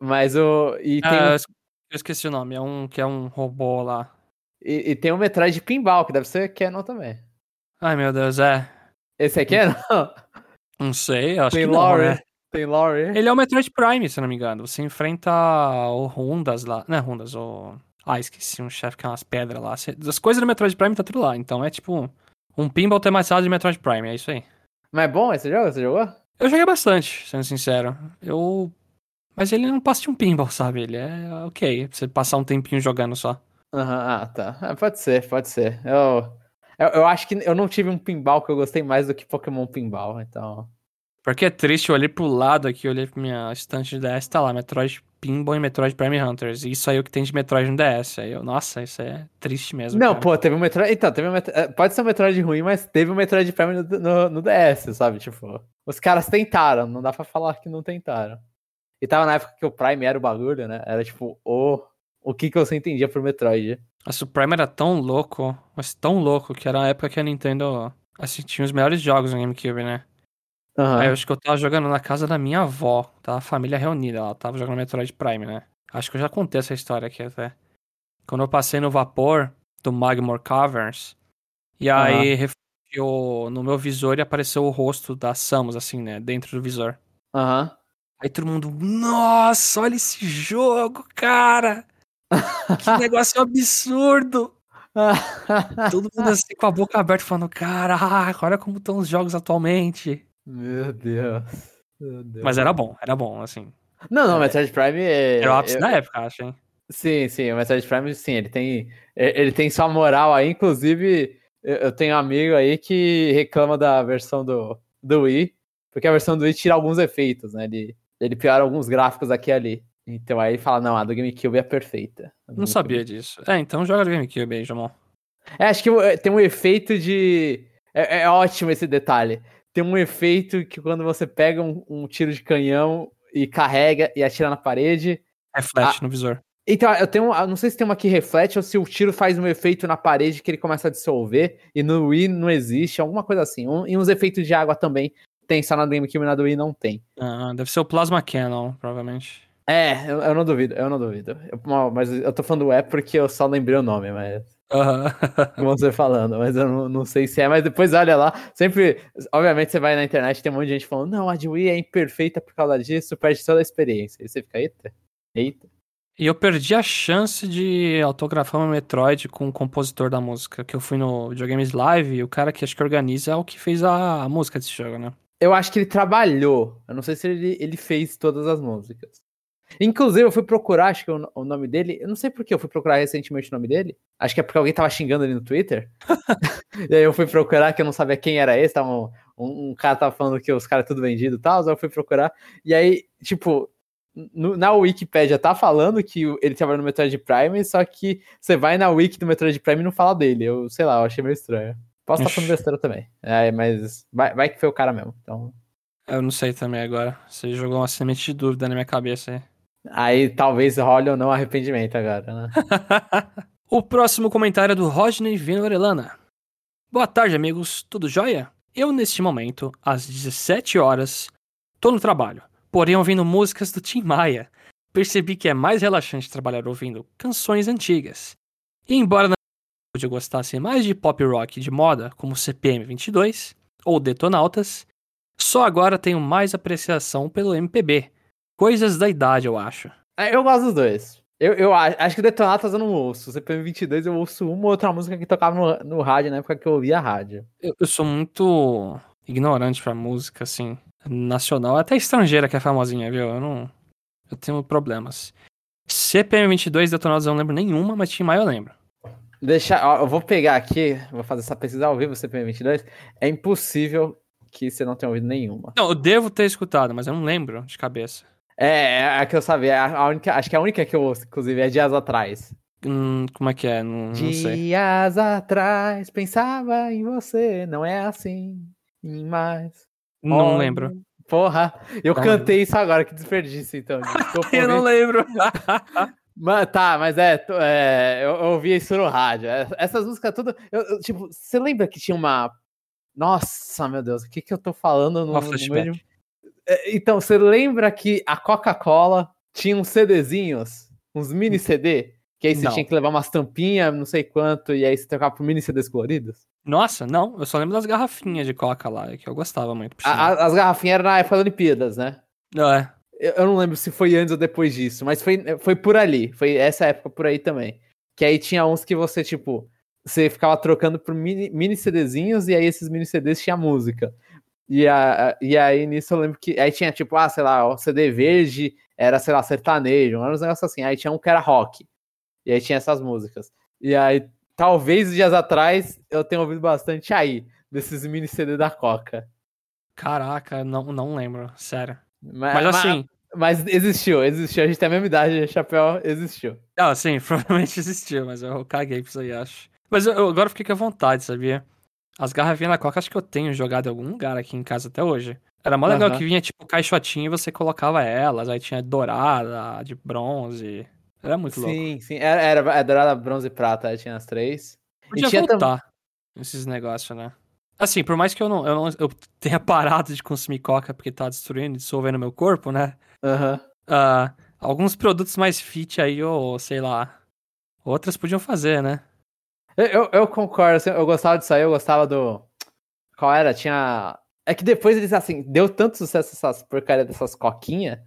Mas o. E tem, Ah, um- eu es- eu esqueci o nome, é um que é um robô lá. e, e tem o Metroid de Pinball, que deve ser Canon também. Ai meu Deus, é. Esse é Canon? Não sei, acho tem que não, Lore. né? Tem Lore. Ele é o Metroid Prime, se não me engano. Você enfrenta o Rundas lá. Não é Rundas, o. Ah, esqueci um chefe que é umas pedras lá. As coisas do Metroid Prime tá tudo lá. Então é tipo um pinball tematizado de Metroid Prime, é isso aí. Mas é bom esse jogo? Você jogou? Eu joguei bastante, sendo sincero. Eu. Mas ele não passa de um pinball, sabe? Ele é ok. Você passar um tempinho jogando só. Aham, ah, tá. Ah, pode ser, pode ser. Eu, eu, eu acho que eu não tive um pinball que eu gostei mais do que Pokémon Pinball, então. Porque é triste, eu olhei pro lado aqui, eu olhei pra minha estante de DS, tá lá, Metroid Pinball e Metroid Prime Hunters. E isso aí é o que tem de Metroid no DS. Aí eu, nossa, isso é triste mesmo. Não, cara. pô, teve um Metroid. Então, teve um Metroid. eh, Pode ser um Metroid ruim, mas teve um Metroid Prime no, no, no DS, sabe? Tipo, os caras tentaram, não dá pra falar que não tentaram. E tava na época que o Prime era o bagulho, né? Era tipo, o. O que que você entendia pro Metroid? Nossa, o Prime era tão louco, mas tão louco, que era a época que a Nintendo assim, tinha os melhores jogos no GameCube, né? Aham. Aí eu acho que eu tava jogando na casa da minha avó, tava a família reunida, ela tava jogando Metroid Prime, né? Acho que eu já contei essa história aqui até. Quando eu passei no vapor do Magmore Caverns, e aí refletiu no meu visor e apareceu o rosto da Samus, assim, né? Dentro do visor. Aham. Aí todo mundo, nossa, olha esse jogo, cara! Que *laughs* negócio absurdo! *laughs* Todo mundo assim com a boca aberta falando, caraca, olha como estão os jogos atualmente. Meu Deus. Meu Deus. Mas era bom, era bom, assim. Não, não, é- Metroid Prime é. Era o ápice eu- da época, acho, hein? Sim, sim, o Metroid Prime, sim, ele tem, e- ele tem sua moral aí, inclusive, eu tenho um amigo aí que reclama da versão do, do Wii, porque a versão do Wii tira alguns efeitos, né, ele, ele piora alguns gráficos aqui e ali, então aí ele fala, não, a do GameCube é perfeita. A do Não sabia disso. É, então joga no GameCube aí, Jamon. É, acho que tem um efeito de, é, é ótimo esse detalhe, tem um efeito que quando você pega um, um tiro de canhão e carrega e atira na parede, Reflete no visor. Então, eu tenho. eu Não sei se tem uma que reflete ou se o tiro faz um efeito na parede que ele começa a dissolver. E no Wii não existe, alguma coisa assim. Um- e uns efeitos de água também tem, só na GameCube e na do Wii não tem. Ah, deve ser o Plasma Cannon, provavelmente. É, eu, eu não duvido, eu não duvido. Eu- mas eu tô falando é porque eu só lembrei o nome, mas. Aham. *laughs* Com você falando, mas eu não, não sei se é. Mas depois olha lá. Sempre. Obviamente você vai na internet tem um monte de gente falando, não, a de Wii é imperfeita por causa disso, perde toda a experiência. E você fica, eita, eita. E eu perdi a chance de autografar meu Metroid com o compositor da música, que eu fui no Videogames Live e o cara que acho que organiza é o que fez a, a música desse jogo, né? Eu acho que ele trabalhou. Eu não sei se ele, ele fez todas as músicas. Inclusive, eu fui procurar, acho que o, o nome dele. Eu não sei por que eu fui procurar recentemente o nome dele. Acho que é porque alguém tava xingando ele no Twitter. *laughs* e aí eu fui procurar, que eu não sabia quem era esse. Tava um, um, um cara tava falando que os caras tudo vendido e tal. Aí eu fui procurar. E aí, tipo, no- na Wikipédia tá falando que ele trabalha no Metroid Prime, só que você vai na Wiki do Metroid Prime e não fala dele. Eu sei lá, eu achei meio estranho. Posso estar Ixi. falando besteira também. É, mas vai, vai que foi o cara mesmo. Então. Eu não sei também agora. Você jogou uma semente de dúvida na minha cabeça aí. Aí talvez role ou não arrependimento agora, né? *laughs* o próximo comentário é do Rodney Vino Orelana. Boa tarde, amigos. Tudo jóia? Eu, neste momento, às 17 horas, tô no trabalho, porém ouvindo músicas do Tim Maia. Percebi que é mais relaxante trabalhar ouvindo canções antigas. E embora na eu gostasse mais de pop rock de moda, como CPM 22 ou Detonautas, só agora tenho mais apreciação pelo MPB. Coisas da idade, eu acho. É, Eu gosto dos dois. Eu, eu a- acho que o Detonatas eu não ouço. O CPM 22 eu ouço uma ou outra música que tocava no, no rádio na época que eu ouvia rádio. Eu, eu sou muito ignorante pra música, assim, nacional, até estrangeira que é famosinha, viu? Eu não. Eu tenho problemas. CPM 22 Detonados eu não lembro nenhuma, mas Tim Maia eu lembro. Deixa, ó, eu vou pegar aqui, vou fazer essa pesquisa ao vivo, CPM 22. É impossível que você não tenha ouvido nenhuma. Não, eu devo ter escutado, mas eu não lembro de cabeça. É, é a que eu sabia. A única, acho que é a única que eu ouço, inclusive, é dias atrás. Hum, como é que é? Não, não sei. Dias atrás pensava em você, não é assim, em mais. Não lembro. Porra, eu Não cantei isso agora, que desperdício, então. *laughs* Eu não lembro. *laughs* Mas, tá, mas é, é, eu, eu ouvi isso no rádio. É, Essas músicas tudo. eu- eu, tipo, você lembra que tinha uma. Nossa, meu Deus, o que que eu tô falando no, no meio? É, Então, você lembra que a Coca-Cola tinha uns CDzinhos, uns mini CD? Que aí você Não. tinha que levar umas tampinhas, não sei quanto, e aí você trocava por mini CDs coloridos? Nossa, não. Eu só lembro das garrafinhas de coca lá, que eu gostava muito. a- as garrafinhas eram na época das Olimpíadas, né? É. Eu, eu não lembro se foi antes ou depois disso, mas foi, foi por ali. Foi essa época por aí também. Que aí tinha uns que você, tipo, você ficava trocando por mini, mini CDzinhos e aí esses mini CDs tinha música. E, a, e aí nisso eu lembro que. Aí tinha, tipo, ah, sei lá, o CD verde era, sei lá, sertanejo, era uns negócios assim. Aí tinha um que era rock. E aí tinha essas músicas. E aí, talvez dias atrás, eu tenha ouvido bastante aí, desses mini CD da Coca. Caraca, não, não lembro. Sério. Mas, Mas assim. Mas existiu, existiu. A gente tem a mesma idade, chapéu, existiu. Ah, sim, *laughs* provavelmente existiu, mas eu caguei pra isso aí, acho. Mas eu, eu agora fiquei com a vontade, sabia? As garrafinhas da Coca, acho que eu tenho jogado em algum lugar aqui em casa até hoje. Era mó legal Aham. que vinha, tipo, caixotinha e você colocava elas. Aí tinha dourada, de bronze. Era muito louco. Sim, sim. Era, era, era dourada, bronze e prata, aí tinha as três. Podia tinha tam- voltar esses negócios, né? Assim, por mais que eu não, eu não eu tenha *laughs* parado de consumir Coca porque tá destruindo, dissolvendo meu corpo, né? Aham. Ah, alguns produtos mais fit aí, ou sei lá, outras podiam fazer, né? Eu, eu, concordo, assim, eu gostava disso aí, eu gostava do. Qual era? Tinha. É que depois eles, assim, deu tanto sucesso essas porcaria dessas coquinhas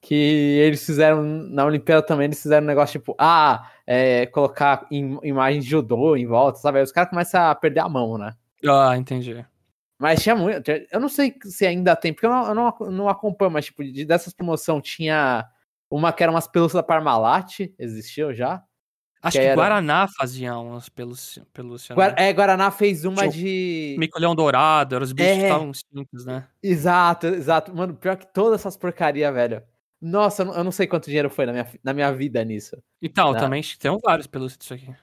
que eles fizeram na Olimpíada também, eles fizeram um negócio tipo, ah, é, colocar im imagens de judô em volta, sabe? Aí os caras começam a perder a mão, né? Ah, entendi. Mas tinha muito. Eu não sei se ainda tem, porque eu não, eu não, não acompanho, mas tipo, de, dessas promoção tinha uma que era umas pelúcias da Parmalat, existiu já. Acho Que que era- Guaraná fazia uns pelos, pelúcia, Guar- né? é, Guaraná fez uma o de. Mico-leão dourado, eram os bichos que É. estavam extintos, né? Exato, exato. Mano, pior que todas essas porcaria, velho. Nossa, eu não, sei quanto dinheiro foi na minha, na minha vida nisso. Então, Não. também tem vários pelúcios disso aqui.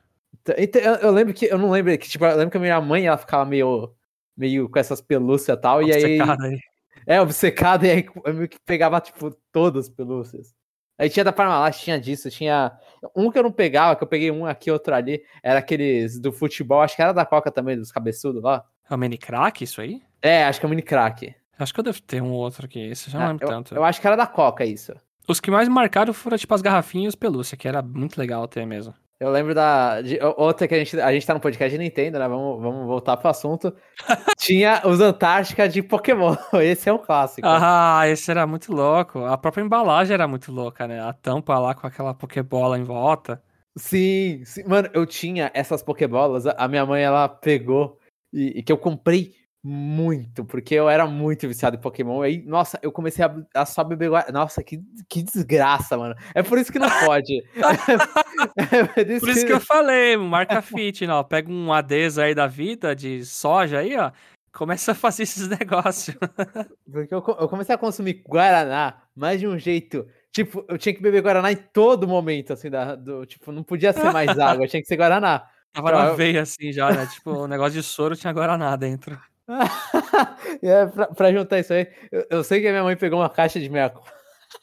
Então, eu, eu lembro que. Eu não lembro que, tipo, eu lembro que a minha mãe ela ficava meio. meio com essas pelúcias e tal. E aí. Aí. É, obcecado, e aí eu meio que pegava, tipo, todas as pelúcias. Aí tinha da Parmalat, tinha disso, tinha. Um que eu não pegava, que eu peguei um aqui, outro ali, era aqueles do futebol, acho que era da Coca também, dos cabeçudos lá. É o mini crack, isso aí? É, acho que é o mini crack. Acho que eu devo ter um outro aqui. Eu já Ah, não lembro eu, tanto. eu acho que era da Coca isso. Os que mais marcaram foram, tipo, as garrafinhas e os pelúcia, que era muito legal ter mesmo. Eu lembro da. de- outra que a gente, a gente tá no podcast de Nintendo, né? Vamos, vamos voltar pro assunto. *laughs* Tinha os Antártica de Pokémon. *laughs* Esse é um clássico. Ah, esse era muito louco. A própria embalagem era muito louca, né? A tampa lá com aquela Pokébola em volta. Sim, sim. Mano, eu tinha essas Pokébolas. A a minha mãe, ela pegou e, e que eu comprei muito, porque eu era muito viciado em Pokémon. Aí, nossa, eu comecei a, a só beber. Nossa, que, que desgraça, mano. É por isso que não pode. *laughs* *laughs* É por Por isso que eu falei, marca fit, ó. Pega um Ades aí da vida de soja aí, ó. Começa a fazer esses *laughs* negócios. Porque eu, eu comecei a consumir Guaraná, mas de um jeito. Tipo, eu tinha que beber Guaraná em todo momento, assim, da, do, tipo, não podia ser mais água, tinha que ser Guaraná. Tava Pra- na veia assim já, né? Tipo, o negócio de soro tinha Guaraná dentro. *laughs* É, pra, pra juntar isso aí, eu, eu sei que a minha mãe pegou uma caixa de 64.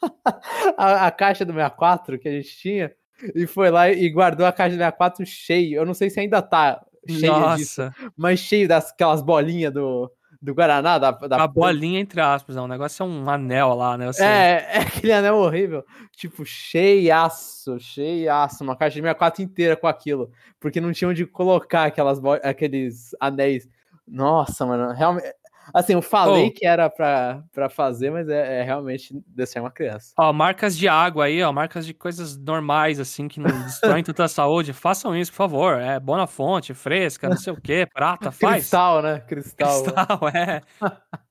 *laughs* a, a caixa do 64 que a gente tinha, e foi lá e guardou a caixa do 64 cheio. Eu não sei se ainda tá cheia disso, Nossa, mas cheio das bolinhas do, do Guaraná, da, da a bolinha entre aspas, não. O negócio é um anel lá, né? Sei. É, é aquele anel horrível. Tipo, cheiaço, cheiaço. Uma caixa de 64 inteira com aquilo. Porque não tinha onde colocar aquelas, bo- aqueles anéis. Nossa, mano, realmente. Assim, eu falei Oh. que era pra, pra fazer, mas é, é realmente deixar uma criança. Ó, marcas de água aí, ó, marcas de coisas normais, assim, que não destroem *laughs* tanta saúde. Façam isso, por favor. É boa na fonte, fresca, não sei o quê, prata, *laughs* faz. Cristal, né? Cristal. Cristal, é. *laughs*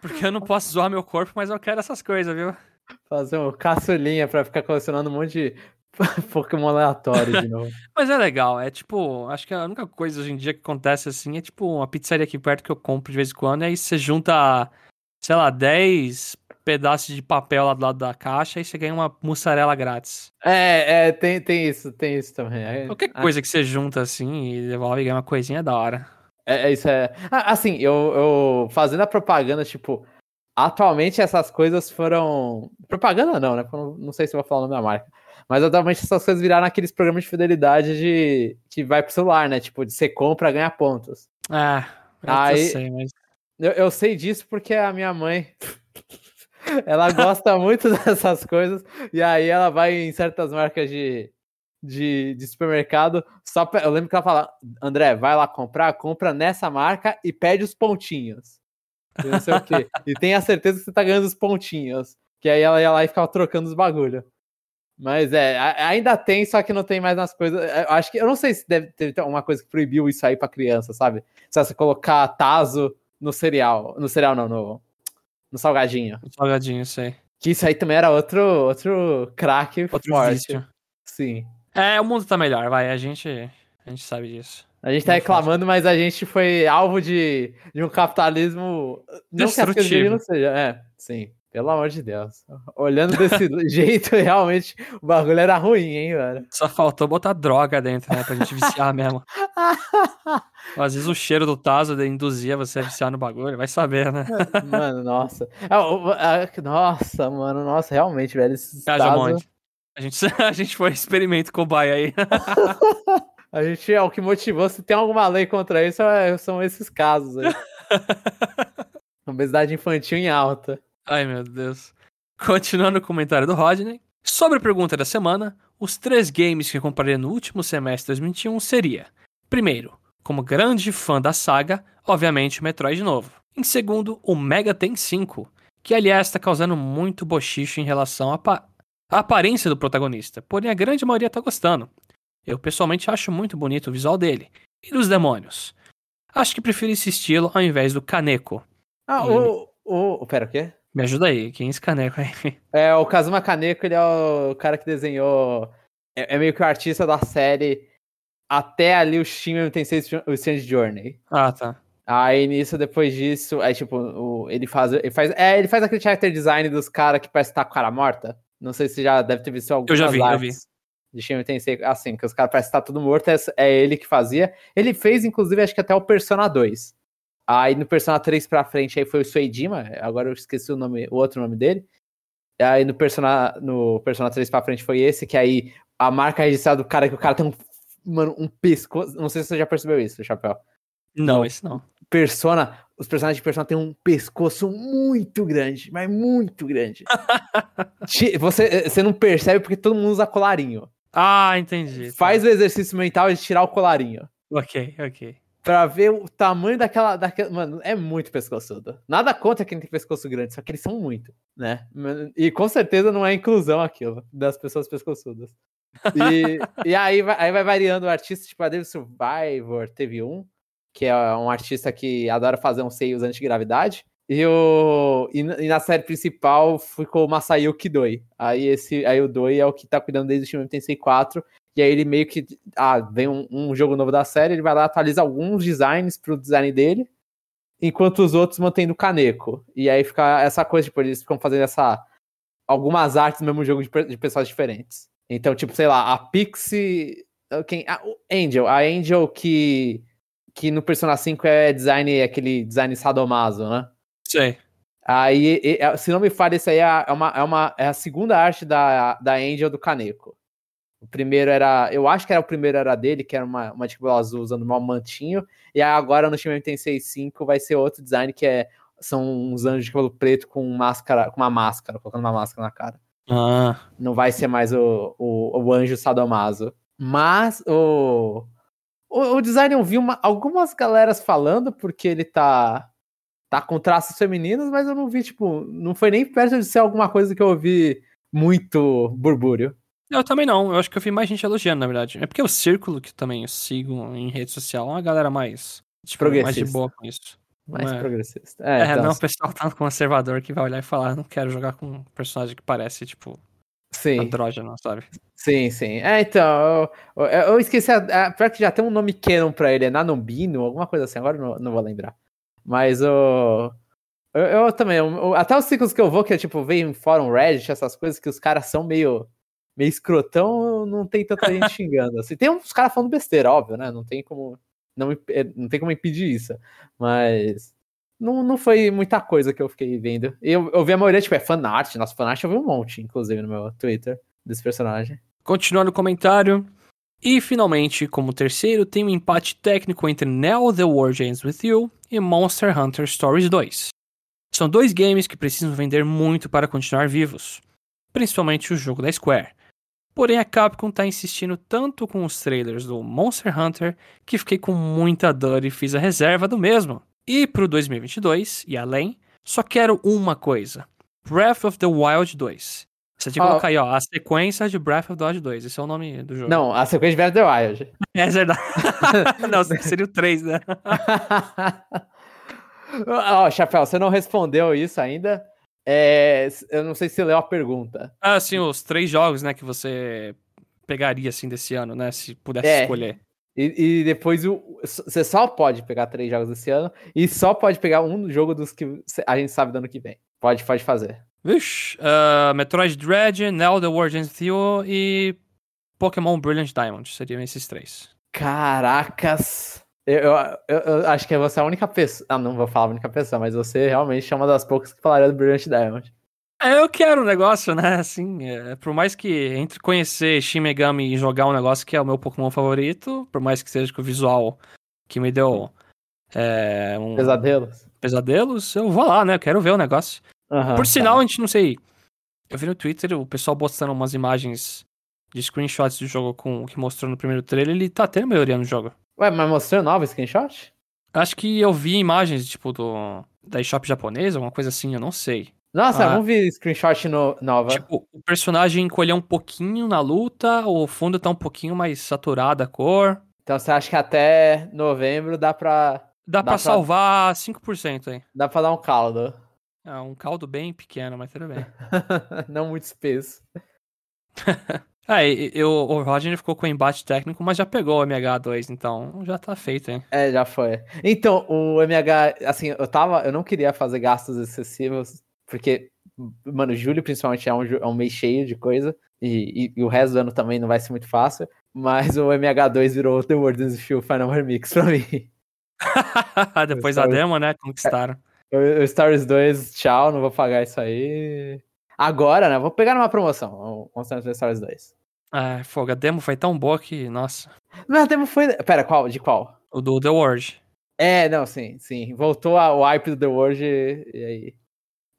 Porque eu não posso zoar meu corpo, mas eu quero essas coisas, viu? Fazer um caçulinha pra ficar colecionando um monte de *laughs* Pokémon aleatório de *laughs* novo. Mas é legal, é tipo, acho que a única coisa hoje em dia que acontece assim é tipo uma pizzaria aqui perto que eu compro de vez em quando, e aí você junta, sei lá, 10 pedaço de papel lá do lado da caixa e você ganha uma mussarela grátis. É, é, tem, tem isso, tem isso também. É, Qualquer coisa que você junta assim e devolve e ganha uma coisinha da hora. É, é isso é. Ah, assim, eu, eu fazendo a propaganda, tipo, atualmente essas coisas foram. Propaganda não, né? Não sei se eu vou falar o nome da marca. Mas atualmente essas coisas viraram aqueles programas de fidelidade de que vai pro celular, né? Tipo, de você compra, ganha pontos. Ah, eu Aí- sei, mas. Eu, eu sei disso porque a minha mãe. *laughs* ela gosta *laughs* muito dessas coisas. E aí ela vai em certas marcas de, de, de supermercado. Só pra- eu lembro que ela fala: André, vai lá comprar, compra nessa marca e pede os pontinhos. E não sei o quê. *laughs* E tenha certeza que você tá ganhando os pontinhos. Que aí ela ia lá e ficava trocando os bagulho. Mas é, ainda tem, só que não tem mais nas coisas. Eu acho que eu não sei se deve ter uma coisa que proibiu isso aí pra criança, sabe? Se você colocar taso no cereal. No cereal não, no, no salgadinho. Salgadinho, sei. Que isso aí também era outro, outro craque Outro forte. vício. Sim. É, o mundo tá melhor, vai. A gente, a gente sabe disso. A gente tá reclamando, mas a gente foi alvo de, de um capitalismo. Não que as coisas não seja. É, sim. Pelo amor de Deus. Olhando desse *laughs* jeito, realmente, o bagulho era ruim, hein, velho? Só faltou botar droga dentro, né? Pra gente viciar *laughs* mesmo. Às vezes o cheiro do Tazo induzia você a viciar no bagulho, vai saber, né? *laughs* Mano, nossa. Ah, Nossa, mano, nossa, realmente, velho. Esses Ah, Tazo- Jamon, A gente, a gente foi experimento cobaia aí. A gente é o que motivou. Se tem alguma lei contra isso, é- são esses casos aí. Obesidade infantil em alta. Ai, meu Deus. Continuando o comentário do Rodney. Sobre a pergunta da semana, os três games que eu compraria no último semestre de 2021 seria: primeiro, como grande fã da saga, obviamente o Metroid novo. Em segundo, o Mega Ten 5, que aliás está causando muito bochicho em relação à, pa- à aparência do protagonista, porém a grande maioria tá gostando. Eu pessoalmente acho muito bonito o visual dele. E dos demônios? Acho que prefiro esse estilo ao invés do Kaneko. Ah, o, o. Pera, o quê? Me ajuda aí, quem é esse Kaneko aí? *laughs* É, o Kazuma Kaneko, ele é o cara que desenhou. É, é meio que o artista da série até ali o Shin Megami Tensei o Strange Journey. Ah, tá. Aí nisso, depois disso, aí tipo, o- ele faz. Ele faz, é, ele faz aquele character design dos caras que parece que tá com a cara morta. Não sei se já deve ter visto algumas já vi, eu artes De Shin Tensei, assim, que os caras parecem que tá tudo morto, é, é ele que fazia. Ele fez, inclusive, acho que até o Persona 2. Aí no Persona 3 pra frente aí foi o Suedima, agora eu esqueci o nome, o outro nome dele. Aí no Persona, no Persona 3 pra frente foi esse, que aí a marca registrada do cara, que o cara tem um, mano, um pescoço. Não sei se você já percebeu isso, Chapéu. Não, esse não. Persona, os personagens de Persona têm um pescoço muito grande, mas muito grande. *laughs* Você, você não percebe porque todo mundo usa colarinho. Ah, entendi. tá. Faz o exercício mental de tirar o colarinho. Ok, ok. Pra ver o tamanho daquela, daquela. Mano, é muito pescoçudo. Nada contra quem tem pescoço grande, só que eles são muito, né? E com certeza não é inclusão aquilo, das pessoas pescoçudas. E, e aí, vai, aí vai variando o artista, tipo, a David Survivor teve um, que é um artista que adora fazer uns seios antigravidade. E, o, e, e na série principal ficou o Masayuki Doi. Aí, esse, aí o Doi é o que tá cuidando desde o Shin Megami Tensei 4. E aí ele meio que. Ah, vem um, um jogo novo da série, ele vai lá atualiza alguns designs pro design dele, enquanto os outros mantêm no caneco. E aí fica essa coisa, tipo, eles ficam fazendo essa. Algumas artes no mesmo jogo de, de pessoas diferentes. Então, tipo, sei lá, a Pixie. Quem, a, o Angel, a Angel que. Que no Persona 5 é design, é aquele design sadomaso, né? Sei. Aí, se não me falha, isso aí é é uma, é uma é a segunda arte da, da Angel do Kaneko. O primeiro era. Eu acho que era o primeiro era dele, que era uma, uma de cabelo azul usando um mantinho. E agora no Shin Megami Tensei 5 vai ser outro design que é. São uns anjos de cabelo preto com máscara, com uma máscara, colocando uma máscara na cara. Ah, Não vai ser mais o, o, o anjo sadomaso. Mas o, o, o design eu vi uma, algumas galeras falando porque ele tá tá com traços femininos, mas eu não vi, tipo, não foi nem perto de ser alguma coisa que eu ouvi muito burbúrio. Eu também não. Eu acho que eu vi mais gente elogiando, na verdade. É porque o círculo que também eu sigo em rede social é uma galera mais. Tipo, mais de boa com isso. Mais É. progressista. É, É, então, não, o pessoal tá conservador que vai olhar e falar, não quero jogar com um personagem que parece, tipo, sim, andrógeno, sabe? sim, sim. É, então, eu, eu- eu esqueci, a, a, pior que já tem um nome canon pra ele, é Nanombino, alguma coisa assim, agora eu não, não vou lembrar. Mas o... Eu, eu também. até os ciclos que eu vou, que é tipo, vem em fórum Reddit, essas coisas que os caras são meio, meio escrotão, não tem tanta gente *laughs* xingando. Assim, tem uns caras falando besteira, óbvio, né? Não tem como. Não, é, não tem como impedir isso. Mas. Não, não foi muita coisa que eu fiquei vendo. Eu, eu vi a maioria, tipo, é fanart. Nossa, fanart eu vi um monte, inclusive, no meu Twitter, desse personagem. Continuando o comentário. E finalmente, como terceiro, tem um empate técnico entre Now The War Ends With You e Monster Hunter Stories 2. São dois games que precisam vender muito para continuar vivos, principalmente o jogo da Square. Porém, a Capcom tá insistindo tanto com os trailers do Monster Hunter que fiquei com muita dor e fiz a reserva do mesmo. E pro 2022 e além, só quero uma coisa: Breath of the Wild 2. Você tinha que Ó. colocar aí, ó, a sequência de Breath of the Wild 2. Esse é o nome do jogo. Não, a sequência de Breath of the Wild. *laughs* É verdade. *laughs* não, seria o 3, né? *laughs* Ó, Chapéu, você não respondeu isso ainda. É, eu não sei se você leu a pergunta. Ah, sim, os três jogos, né, que você pegaria, assim, desse ano, né, se pudesse É. escolher. E, e depois o, você só pode pegar três jogos esse ano e só pode pegar um jogo dos que a gente sabe do ano que vem. Pode, pode fazer. Vixe, ah, Metroid Dread, The World You e Pokémon Brilliant Diamond. Seriam esses três. Caracas! Eu, eu, eu- acho que você é a única pessoa. Ah, não vou falar a única pessoa, mas você realmente é uma das poucas que falaria do Brilliant Diamond. É, eu quero um negócio, né, assim, é, por mais que entre conhecer Shin Megami e jogar um negócio que é o meu Pokémon favorito, por mais que seja com o visual que me deu é, um Pesadelos. pesadelos, eu vou lá, né, eu quero ver o negócio. Aham, Por tá. sinal, a gente não sei. Eu vi no Twitter o pessoal postando umas imagens de screenshots do jogo com o que mostrou no primeiro trailer, ele tá tendo melhoria no jogo. Ué, mas mostrou nova screenshot? Acho que eu vi imagens, tipo, do da eShop japonesa, alguma coisa assim, eu não sei. Nossa, Ah. não vi screenshot no, nova. Tipo, o personagem encolheu um pouquinho na luta, o fundo tá um pouquinho mais saturado a cor. Então você acha que até novembro dá pra, Dá, Dá pra pra- salvar 5% aí. dá pra dar um caldo. É um caldo bem pequeno, mas tudo bem. *laughs* não muito espesso. *laughs* É, e- e o, Roger ficou com o embate técnico, mas já pegou o MH2, então já tá feito, hein? É, já foi. Então, o MH, assim, eu tava, eu não queria fazer gastos excessivos, porque, mano, julho principalmente é um, é um mês cheio de coisa, e, e- e o resto do ano também não vai ser muito fácil, mas o MH2 virou The World is Feel Final Remix pra mim. *laughs* Depois da demo, né? Conquistaram. O, o Stars 2, tchau, não vou pagar isso aí. Agora, né, vou pegar numa promoção, o Monster Hunter Stars 2. É, fogo, a demo foi tão boa que, nossa. Mas a demo foi, pera, qual, de qual? O do The World. É, não, sim, sim. Voltou ao hype do The World e, e aí.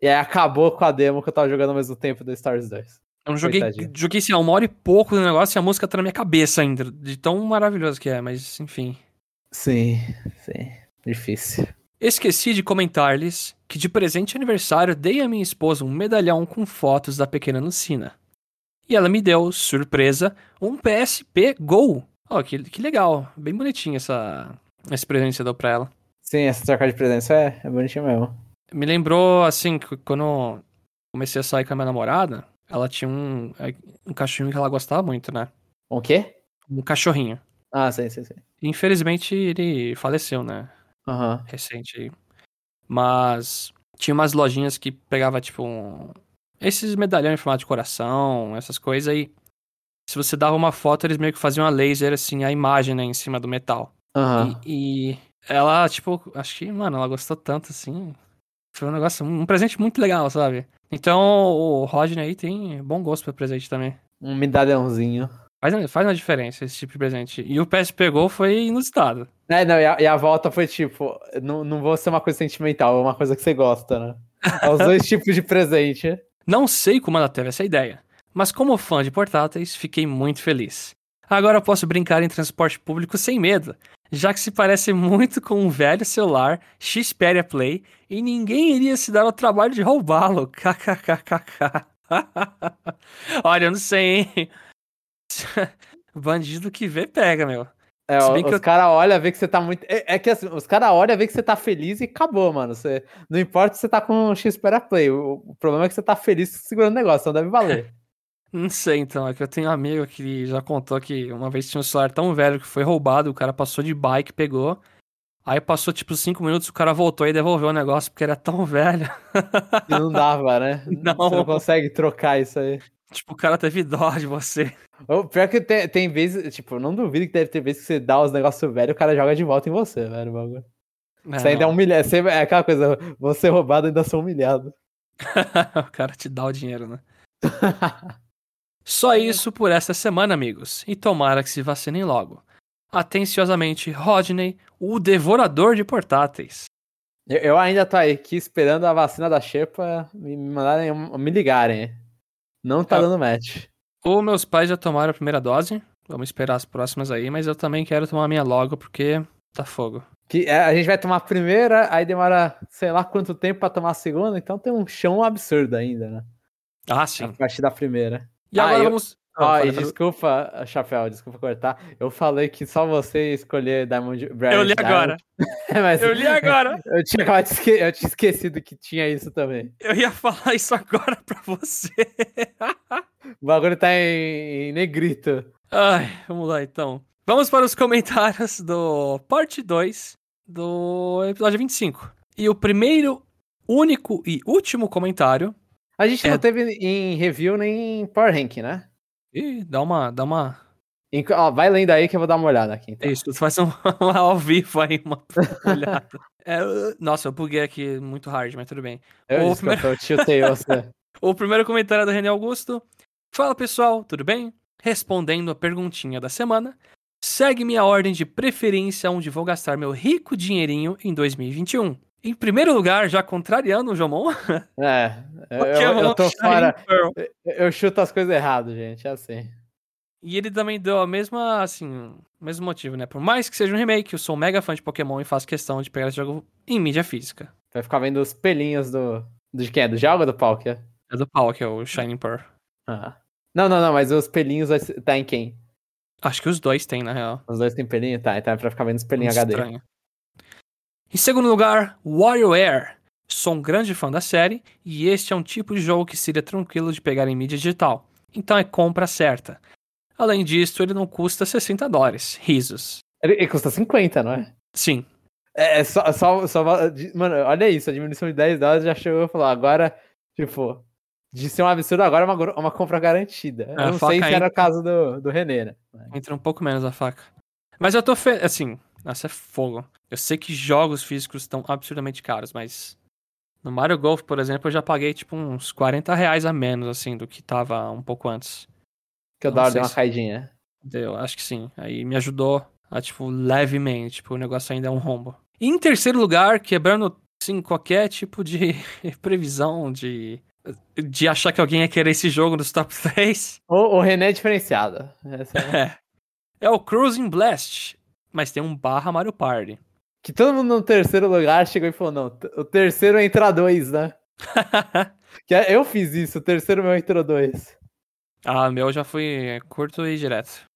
E aí acabou com a demo que eu tava jogando ao mesmo tempo do Stars 2. Eu não joguei, Coitadinho. joguei assim, uma hora e pouco do negócio e a música tá na minha cabeça ainda, de tão maravilhoso que é, mas enfim. Sim, sim. Difícil. Esqueci de comentar-lhes que de presente de aniversário dei à minha esposa um medalhão com fotos da pequena Lucina. E ela me deu, surpresa, um PSP Go. Ó, que, que legal. Bem bonitinho essa, esse presente que você deu pra ela. Sim, essa troca de presença é, é bonitinho mesmo. Me lembrou, assim, que quando comecei a sair com a minha namorada, ela tinha um, um cachorrinho que ela gostava muito, né? O quê? Um cachorrinho. Ah, sim, sim, sim. Infelizmente ele faleceu, né? Aham. Recente aí. Mas tinha umas lojinhas que pegava, tipo, um- esses medalhões em formato de coração, essas coisas aí. Se você dava uma foto, eles meio que faziam a laser, assim, a imagem, né, em cima do metal. Aham. E, e ela, tipo, acho que, mano, ela gostou tanto, assim. Foi um negócio, um presente muito legal, sabe? Então o Rodney aí tem bom gosto pra presente também. Um medalhãozinho. Faz, faz uma diferença esse tipo de presente. E o PS pegou foi inusitado. É, não, e a, e a volta foi tipo, não, não vou ser uma coisa sentimental, é uma coisa que você gosta, né? É os dois *laughs* tipos de presente. Não sei como ela teve essa ideia, mas como fã de portáteis, fiquei muito feliz. Agora eu posso brincar em transporte público sem medo, já que se parece muito com um velho celular Xperia Play e ninguém iria se dar ao trabalho de roubá-lo. *laughs* KKKKK. Olha, eu não sei, hein? *laughs* Bandido que vê, pega, meu. É, os eu- caras olham, vê que você tá muito. É, é que assim, os caras olham, vê que você tá feliz e acabou, mano. Você... Não importa se você tá com um Xperia Play. O, o problema é que você tá feliz segurando o negócio, então deve valer. *laughs* Não sei, então. É que eu tenho um amigo que já contou que uma vez tinha um celular tão velho que foi roubado, o cara passou de bike, pegou. Aí passou tipo 5 minutos, o cara voltou e devolveu o negócio porque era tão *laughs* velho. E não dava, né? Não. Você não consegue trocar isso aí. Tipo, o cara teve dó de você. O pior que tem, tem vezes, tipo, não duvido que deve ter vezes que você dá os negócios velhos e o cara joga de volta em você, velho. o bagulho. É, Você ainda é humilhado. Você, é aquela coisa, você roubado ainda sou humilhado. *laughs* o cara te dá o dinheiro, né? *laughs* Só isso por essa semana, amigos. E tomara que se vacinem logo. Atenciosamente, Rodney, o devorador de portáteis. Eu, eu ainda tô aqui esperando a vacina da Xepa me mandarem, me ligarem. Não tá É. dando match. Os meus pais já tomaram a primeira dose. Vamos esperar as próximas aí, mas eu também quero tomar a minha logo porque tá fogo. Que é, a gente vai tomar a primeira, aí demora sei lá quanto tempo pra tomar a segunda, então tem um chão absurdo ainda, né? Ah, A sim. partir da primeira. E Ah, agora eu- vamos. Ó, Ah, e desculpa, Chapéu, desculpa cortar. Eu falei que só você escolher Diamond Branch. Eu li agora. *laughs* mas Eu li agora. *laughs* eu tinha eu tinha esquecido que tinha isso também. Eu ia falar isso agora pra você. *laughs* O bagulho tá em, em negrito. Ai, vamos lá então. Vamos para os comentários do parte 2 do episódio 25. E o primeiro, único e último comentário. A gente É. não teve em review nem em Power Rank, né? Ih, dá uma. Dá uma. Ó, vai lendo aí que eu vou dar uma olhada aqui. Então. É isso, faz um, *laughs* um ao vivo aí, uma *laughs* olhada. É, nossa, eu buguei aqui muito hard, mas tudo bem. Eu, O desculpa, eu tiltei você. *laughs* O primeiro comentário é do René Augusto. Fala pessoal, tudo bem? Respondendo a perguntinha da semana. Segue minha ordem de preferência onde vou gastar meu rico dinheirinho em 2021. Em primeiro lugar, já contrariando o Jomon, *laughs* É, eu, Pokémon eu tô fora. *laughs* Pearl. Eu chuto as coisas erradas, gente. É assim. E ele também deu a mesma, assim, o mesmo motivo, né? Por mais que seja um remake, eu sou um mega fã de Pokémon e faço questão de pegar esse jogo em mídia física. Vai ficar vendo os pelinhos do. do de quem é? Do Jalga ou do? Que é? Do é o Shining Pearl. Ah. Não, não, não, mas os pelinhos tá em quem? Acho que os dois têm, na real. Os dois têm pelinho? Tá, então é pra ficar vendo os pelinhos Muito HD. estranho. Em segundo lugar, WarioWare. Sou um grande fã da série e este é um tipo de jogo que seria tranquilo de pegar em mídia digital. Então é compra certa. Além disso, ele não custa 60 dólares. Risos. Ele, ele custa 50, não é? Sim. É, é só, só, só. Mano, olha isso, a diminuição de 10 dólares já chegou e falou, agora, tipo, de ser um absurdo, agora é uma, uma compra garantida. Eu É, não foca sei se aí. era o caso do, do René, né? Entra um pouco menos a faca. Mas eu tô fe... assim, nossa, é fogo. Eu sei que jogos físicos estão absurdamente caros, mas no Mario Golf, por exemplo, eu já paguei tipo uns 40 reais a menos, assim, do que tava um pouco antes. Que o Não dólar deu uma se- caidinha. Deu, acho que sim. Aí me ajudou a, tipo, levemente. Tipo, o negócio ainda é um rombo. E em terceiro lugar, quebrando, assim, qualquer tipo de *laughs* previsão de. De achar que alguém ia querer esse jogo nos top 3. O, o René é diferenciado. É- *laughs* É. É o Cruising Blast. Mas tem um barra Mario Party. Que todo mundo no terceiro lugar chegou e falou: não, o terceiro entra dois, né? *laughs* Que é- eu fiz isso, o terceiro meu entrou dois. ah, o meu já foi curto e direto.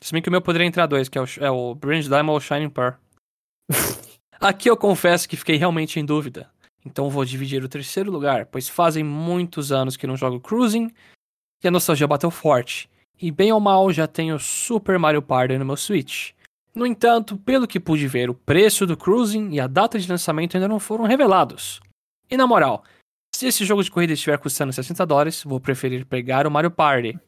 Se bem que o meu poderia entrar dois, que é o, é o Brilliant Diamond ou Shining Pearl. *laughs* Aqui eu confesso que fiquei realmente em dúvida. Então vou dividir o terceiro lugar, pois fazem muitos anos que não jogo Cruising e a nostalgia bateu forte. E bem ou mal já tenho Super Mario Party no meu Switch. No entanto, pelo que pude ver, o preço do Cruising e a data de lançamento ainda não foram revelados. E na moral, se esse jogo de corrida estiver custando 60 dólares, vou preferir pegar o Mario Party.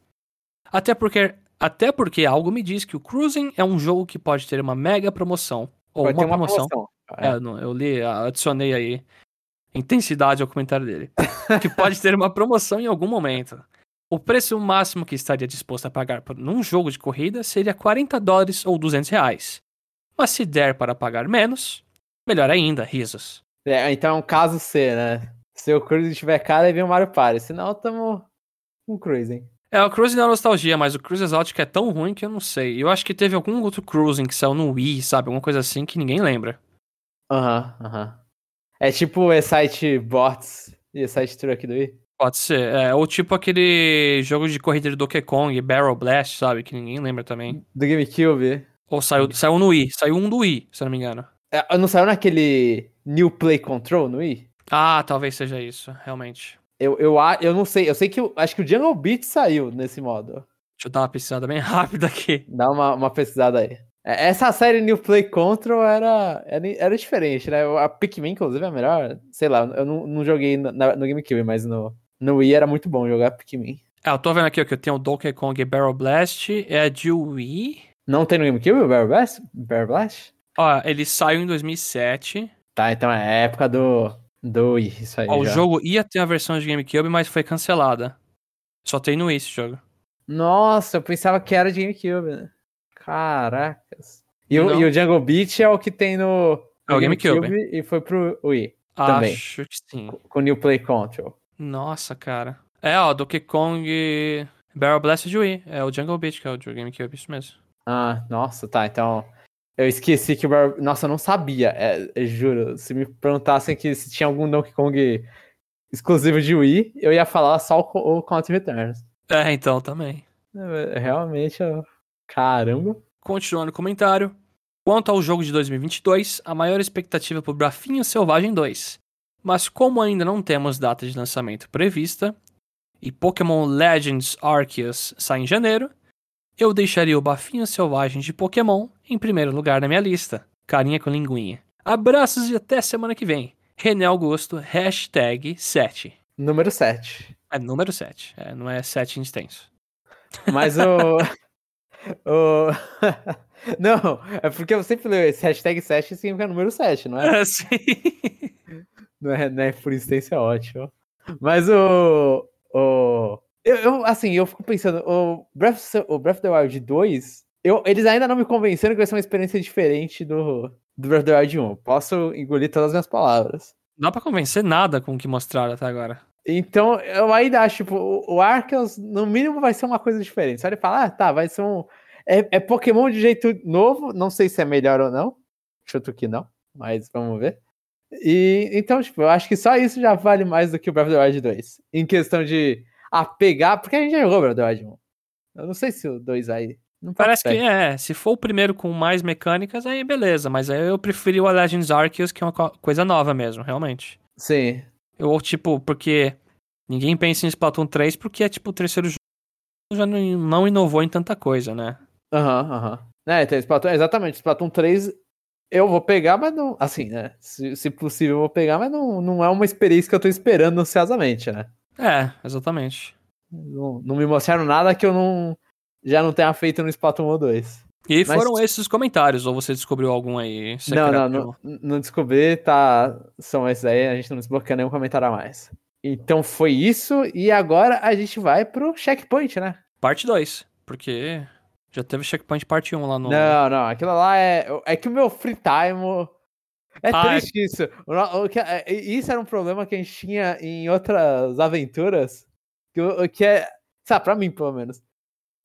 Até porque, até porque algo me diz que o Cruising é um jogo que pode ter uma mega promoção. Ou Vai uma ter uma promoção. promoção. É, não, eu li, adicionei aí intensidade ao comentário dele. que pode ter uma promoção em algum momento. O preço máximo que estaria disposto a pagar por num jogo de corrida seria 40 dólares ou 200 reais. Mas se der para pagar menos, melhor ainda, risos. É, então é um caso C, né? Se o Cruise estiver caro, aí vem o Mario Party. Senão, tamo com Cruising. É, o Cruising é nostalgia, mas o Cruise Exotic é tão ruim que eu não sei. Eu acho que teve algum outro Cruising que saiu no Wii, sabe? Alguma coisa assim que ninguém lembra. Aham, aham. É tipo o site Bots e o site Truck do Wii. Pode ser. É, ou tipo aquele jogo de corrida do Donkey Kong, Barrel Blast, sabe? Que ninguém lembra também. Do GameCube. Ou saiu, saiu no Wii. Saiu um do Wii, se eu não me engano. É, não saiu naquele New Play Control no Wii? Ah, talvez seja isso, realmente. Eu, eu, eu não sei. Eu sei que eu, acho que o Jungle Beat saiu nesse modo. Deixa eu dar uma pesquisada bem *laughs* rápida aqui. Dá uma, uma pesquisada aí. É, Essa série New Play Control era, era, era diferente, né? A Pikmin, inclusive, é a melhor. Sei lá, eu não, não joguei na- no GameCube, mas no, no Wii era muito bom jogar Pikmin. É, eu tô vendo aqui ó, que eu tenho o Donkey Kong Barrel Blast, é de Wii. Não tem no GameCube o Barrel Blast? Barrel Blast? Ó, ele saiu em 2007. Tá, então é a época do, do Wii, isso aí. Ó, o jogo ia ter a versão de GameCube, mas foi cancelada. Só tem no Wii esse jogo. Nossa, eu pensava que era de GameCube, né? Caracas. E o, e o Jungle Beach é o que tem no, É o no GameCube. e foi pro Wii, Também. Acho que sim. com o New Play Control. Nossa, cara. É, ó, Donkey Kong Barrel Blast de Wii. É o Jungle Beach, que é o de GameCube, isso mesmo. Ah, nossa, tá. Então, eu esqueci que o Bar... Nossa, eu não sabia. É, juro. Se me perguntassem que se tinha algum Donkey Kong exclusivo de Wii, eu ia falar só o, o Count Returns. É, então, também. É, Realmente, eu... caramba. Continuando o comentário. Quanto ao jogo de 2022, a maior expectativa por Brafinho Selvagem 2. Mas como ainda não temos data de lançamento prevista, e Pokémon Legends Arceus sai em janeiro, eu deixaria o Bafinho Selvagem de Pokémon em primeiro lugar na minha lista. Carinha com linguinha. Abraços e até semana que vem. René Augusto, hashtag 7. Número 7. É número 7, é, não é 7 em extenso. Mas o. *laughs* o... *laughs* não, é porque eu sempre leio esse hashtag 7 significa número 7, não é? É, *laughs* sim. Não é, não é é ótimo. Mas o. o eu, eu, assim, eu fico pensando, o Breath, o Breath of the Wild 2, eu, eles ainda não me convenceram que vai ser uma experiência diferente do, do Breath of the Wild 1. Posso engolir todas as minhas palavras. Não dá pra convencer nada com o que mostraram até agora. Então, eu ainda acho, tipo, o, o Arceus, no mínimo, vai ser uma coisa diferente. Só ele fala, ah, tá, vai ser um. É, é Pokémon de jeito novo, não sei se é melhor ou não. Chuto que não, mas vamos ver. E então, tipo, eu acho que só isso já vale mais do que o Breath of the Wild 2. Em questão de apegar, porque a gente já jogou o Breath of the Wild 1. Eu não sei se o 2 aí. Não Parece que é. Se for o primeiro com mais mecânicas, aí beleza. Mas aí eu preferi o Legends Arceus, que é uma co- coisa nova mesmo, realmente. Sim. Eu, tipo, porque ninguém pensa em Splatoon 3 porque é tipo o terceiro jogo já não, inovou em tanta coisa, né? Aham, aham. É, então, Splatoon, exatamente. Splatoon 3 eu vou pegar, mas não. Assim, né? Se, se possível, eu vou pegar, mas não, não é uma experiência que eu tô esperando ansiosamente, né? É, exatamente. Não, não me mostraram nada que eu não já não tenha feito no Splatoon 1 ou 2. E Mas- foram esses os comentários, ou você descobriu algum aí? Não, não, não, não descobri, tá. São esses aí, a gente não desbloqueia nenhum comentário a mais. Então foi isso, e agora a gente vai pro checkpoint, né? Parte 2, porque já teve Checkpoint parte 1 lá no... Não, não, aquilo lá é. É que o meu free time. É Ah, é- triste isso. Que- é- Isso era um problema que a gente tinha em outras aventuras. Que, o- que é. Sabe, pra mim, pelo menos.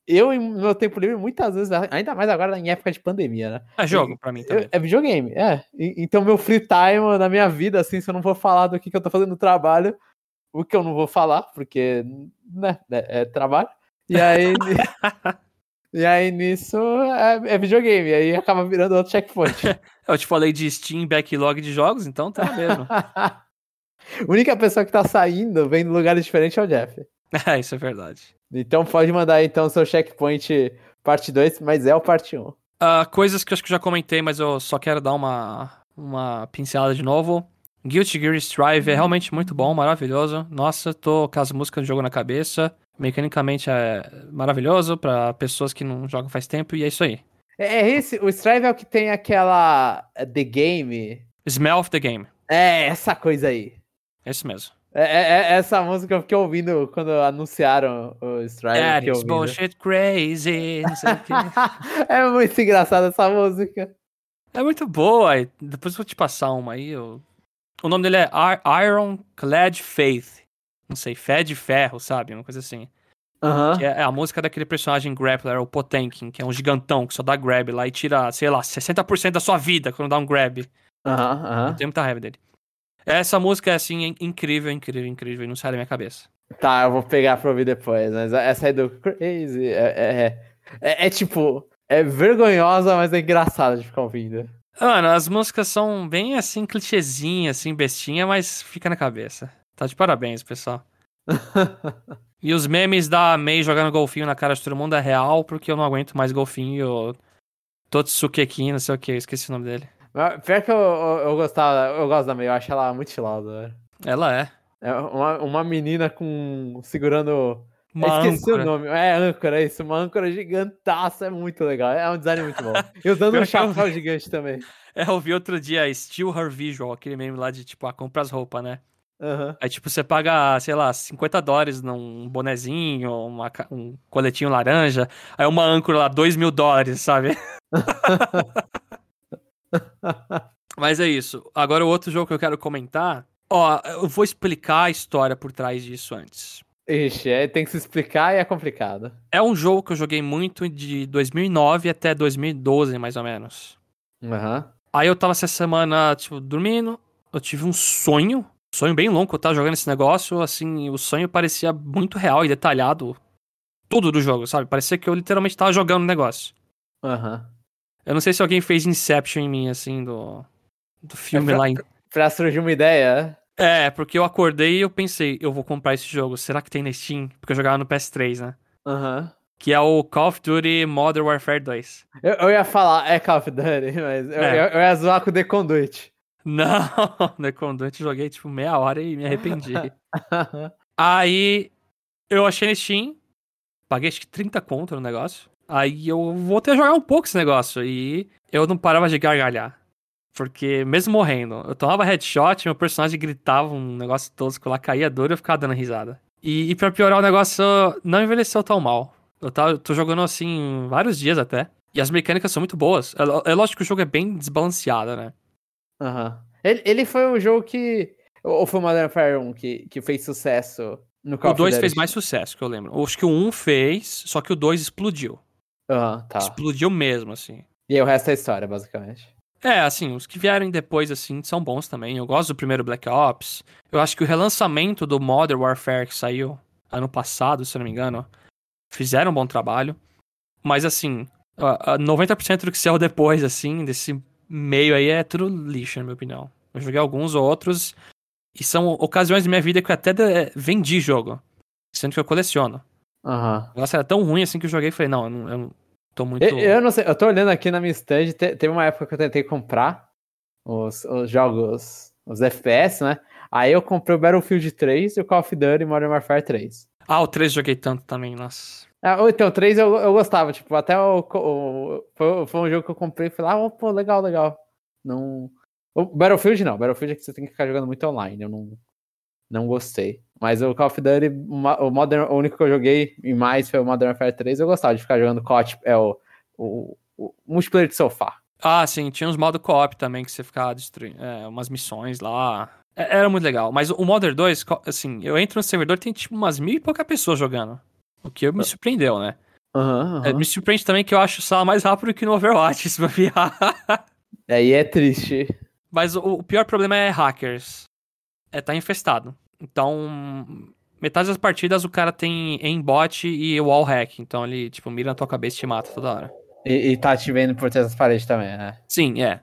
Eu, em meu tempo livre, muitas vezes, ainda mais agora em época de pandemia, né? É jogo pra mim Eu- também. é videogame, é. Então, meu free time na minha vida, assim, se eu não vou falar do que, que eu tô fazendo no trabalho, o que eu não vou falar, porque, né, é, é trabalho. E aí. *laughs* *laughs* e aí nisso é, é videogame, aí acaba virando outro checkpoint. *laughs* Eu te falei de Steam Backlog de jogos, então tá mesmo. A *laughs* única pessoa que tá saindo, vem de lugares diferentes é o Jeff. *laughs* é, isso é verdade. Então pode mandar aí, então seu checkpoint parte 2, mas é o parte 1. Ah, coisas que eu acho que eu já comentei, mas eu só quero dar uma, uma pincelada de novo. Guilty Gear Strive é realmente muito bom, maravilhoso. Nossa, tô com as músicas do jogo na cabeça. Mecanicamente é maravilhoso pra pessoas que não jogam faz tempo, e é isso aí. É é esse, o Strive é o que tem aquela é, The Game. Smell of the Game. É, essa coisa aí. É isso mesmo. É, é- é essa música eu fiquei ouvindo quando anunciaram o Strive. is ouvindo. bullshit crazy. Não sei o quê. *laughs* é muito engraçada essa música. É muito boa. Depois eu vou te passar uma aí. eu- O nome dele é Ir- Ironclad Faith. Não sei, fé de ferro, sabe? Uma coisa assim. Aham. Que é é a música daquele personagem grappler, o Potemkin, que é um gigantão que só dá grab lá e tira, sei lá, 60% da sua vida quando dá um grab. Aham, Eu aham. tenho muita raiva dele. Essa música é assim, in- incrível, incrível, incrível, e não sai da minha cabeça. Tá, eu vou pegar pra ouvir depois, mas essa aí do Crazy é, é, é, é tipo, é vergonhosa, mas é engraçada de ficar ouvindo. Mano, as músicas são bem assim, clichêzinha, assim, bestinha, mas fica na cabeça. Tá de parabéns, pessoal. *laughs* E os memes da May jogando golfinho na cara de todo mundo é real, porque eu não aguento mais golfinho. Totsuke Kin, não sei o que, esqueci o nome dele. Mas Pior que eu, eu, eu gostava, eu gosto da Mei, eu acho ela muito estilosa. velho. Ela é. É uma, uma menina com. segurando. Uma esqueci âncora. o nome. É âncora, isso. Uma âncora gigantaça. É muito legal. É um design muito bom. *laughs* E usando um chapéu gigante também. É, eu vi outro dia Steal Her Visual, aquele meme lá de, tipo, ah, compra as roupas, né? Aham. Aí, tipo, você paga, sei lá, 50 dólares num bonezinho, uma um coletinho laranja. Aí uma âncora lá, 2 mil dólares, sabe? *laughs* Mas é isso. Agora o outro jogo que eu quero comentar. Ó, eu vou explicar a história por trás disso antes. Ixi, é, tem que se explicar e é complicado. É um jogo que eu joguei muito de 2009 até 2012, mais ou menos. Aham. Aí eu tava essa semana, tipo, dormindo. Eu tive um sonho. Sonho bem longo, eu tava jogando esse negócio. Assim, o sonho parecia muito real e detalhado. Tudo do jogo, sabe? Parecia que eu literalmente tava jogando o negócio. Aham. Eu não sei se alguém fez Inception em mim, assim, do, do filme pra- lá em. Pra surgir uma ideia. É, porque eu acordei e eu pensei, eu vou comprar esse jogo. Será que tem na Steam? Porque eu jogava no PS3, né? Aham. Que é o Call of Duty Modern Warfare 2. Eu, eu ia falar, é Call of Duty, *laughs* mas eu, É. eu, eu ia zoar com o The Conduit. Não, *laughs* no Conduit eu joguei tipo meia hora e me arrependi. *laughs* Aí eu achei na Steam, paguei acho que 30 conto no negócio. Aí eu voltei a jogar um pouco esse negócio e eu não parava de gargalhar. Porque mesmo morrendo, eu tomava headshot, meu personagem gritava um negócio tosco lá, caía duro e eu ficava dando risada. E, e pra piorar o negócio, não envelheceu tão mal. Eu tava, eu tô jogando assim vários dias até. E as mecânicas são muito boas. É, é lógico que o jogo é bem desbalanceado, né? Aham. Ele, ele foi um jogo que. Ou foi o Modern Warfare 1 que, que fez sucesso no Call O of 2 Duty? fez mais sucesso, que eu lembro. Acho que o 1 fez, só que o 2 explodiu. Aham, tá. Explodiu mesmo, assim. E aí o resto é história, basicamente. É, assim, os que vieram depois, assim, são bons também. Eu gosto do primeiro Black Ops. Eu acho que o relançamento do Modern Warfare que saiu ano passado, se eu não me engano, fizeram um bom trabalho. Mas, assim, a- a 90% do que saiu depois, assim, desse meio aí é tudo lixo, na minha opinião. Eu joguei alguns ou outros e são ocasiões da minha vida que eu até de- vendi jogo, sendo que eu coleciono. O negócio era tão ruim assim que eu joguei e falei, não, eu não, eu não tô muito. Eu, eu não sei, eu tô olhando aqui na minha stand, te- teve uma época que eu tentei comprar os, os jogos, os FPS, né? Aí eu comprei o Battlefield 3 e o Call of Duty Modern Warfare 3. Ah, o 3 joguei tanto também, nossa. Ah, então, 3 eu, eu gostava, tipo, até o, o- foi, foi um jogo que eu comprei e falei, ah, pô, legal, legal. Não. O Battlefield não, Battlefield é que você tem que ficar jogando muito online, eu não, não gostei. Mas o Call of Duty, o mo- o, Modern, o único que eu joguei e mais foi o Modern Warfare 3, eu gostava de ficar jogando COD, é o, o, o multiplayer de sofá. Ah, sim, tinha uns modo co-op também que você ficava destruindo. É, umas missões lá. É- era muito legal. Mas o Modern 2, co- assim, eu entro no servidor tem tipo umas mil e pouca pessoas jogando. O que me surpreendeu, né? Aham, É, aham. me surpreende também que eu acho o sala mais rápido que no Overwatch, se bobear. Aí é triste. Mas o, o pior problema é hackers. É tá infestado. Então, metade das partidas o cara tem aimbot e wall hack. Então ele, tipo, mira na tua cabeça e te mata toda hora. E, e tá te vendo por trás das paredes também, né? Sim, é.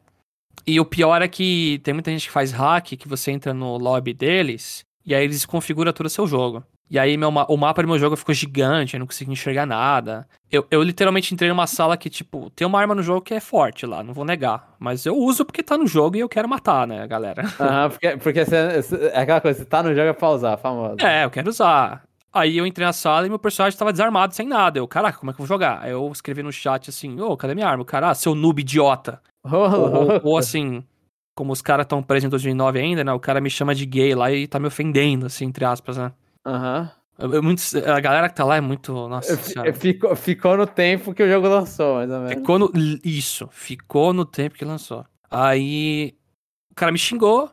E o pior é que tem muita gente que faz hack, que você entra no lobby deles, e aí eles configuram todo o seu jogo. E aí meu, o mapa do meu jogo ficou gigante, eu não consegui enxergar nada. Eu, eu literalmente entrei numa sala que, tipo, tem uma arma no jogo que é forte lá, não vou negar. Mas eu uso porque tá no jogo e eu quero matar, né, galera? *laughs* Aham, porque, porque você, é aquela coisa, você tá no jogo é pra usar, famoso. É, eu quero usar. Aí eu entrei na sala e meu personagem tava desarmado, sem nada. Eu, caraca, como é que eu vou jogar? Aí eu escrevi no chat assim, ô, cadê minha arma? O cara, ah, seu noob idiota. Ou, ou- ou assim, como os caras estão presos em 2009 ainda, né? O cara me chama de gay lá e tá me ofendendo, assim, entre aspas, né? Aham. Muito- a galera que tá lá é muito. Nossa senhora. Ficou, ficou no tempo que o jogo lançou, mais ou menos. Ficou no. Isso, ficou no tempo que lançou. Aí. O cara me xingou.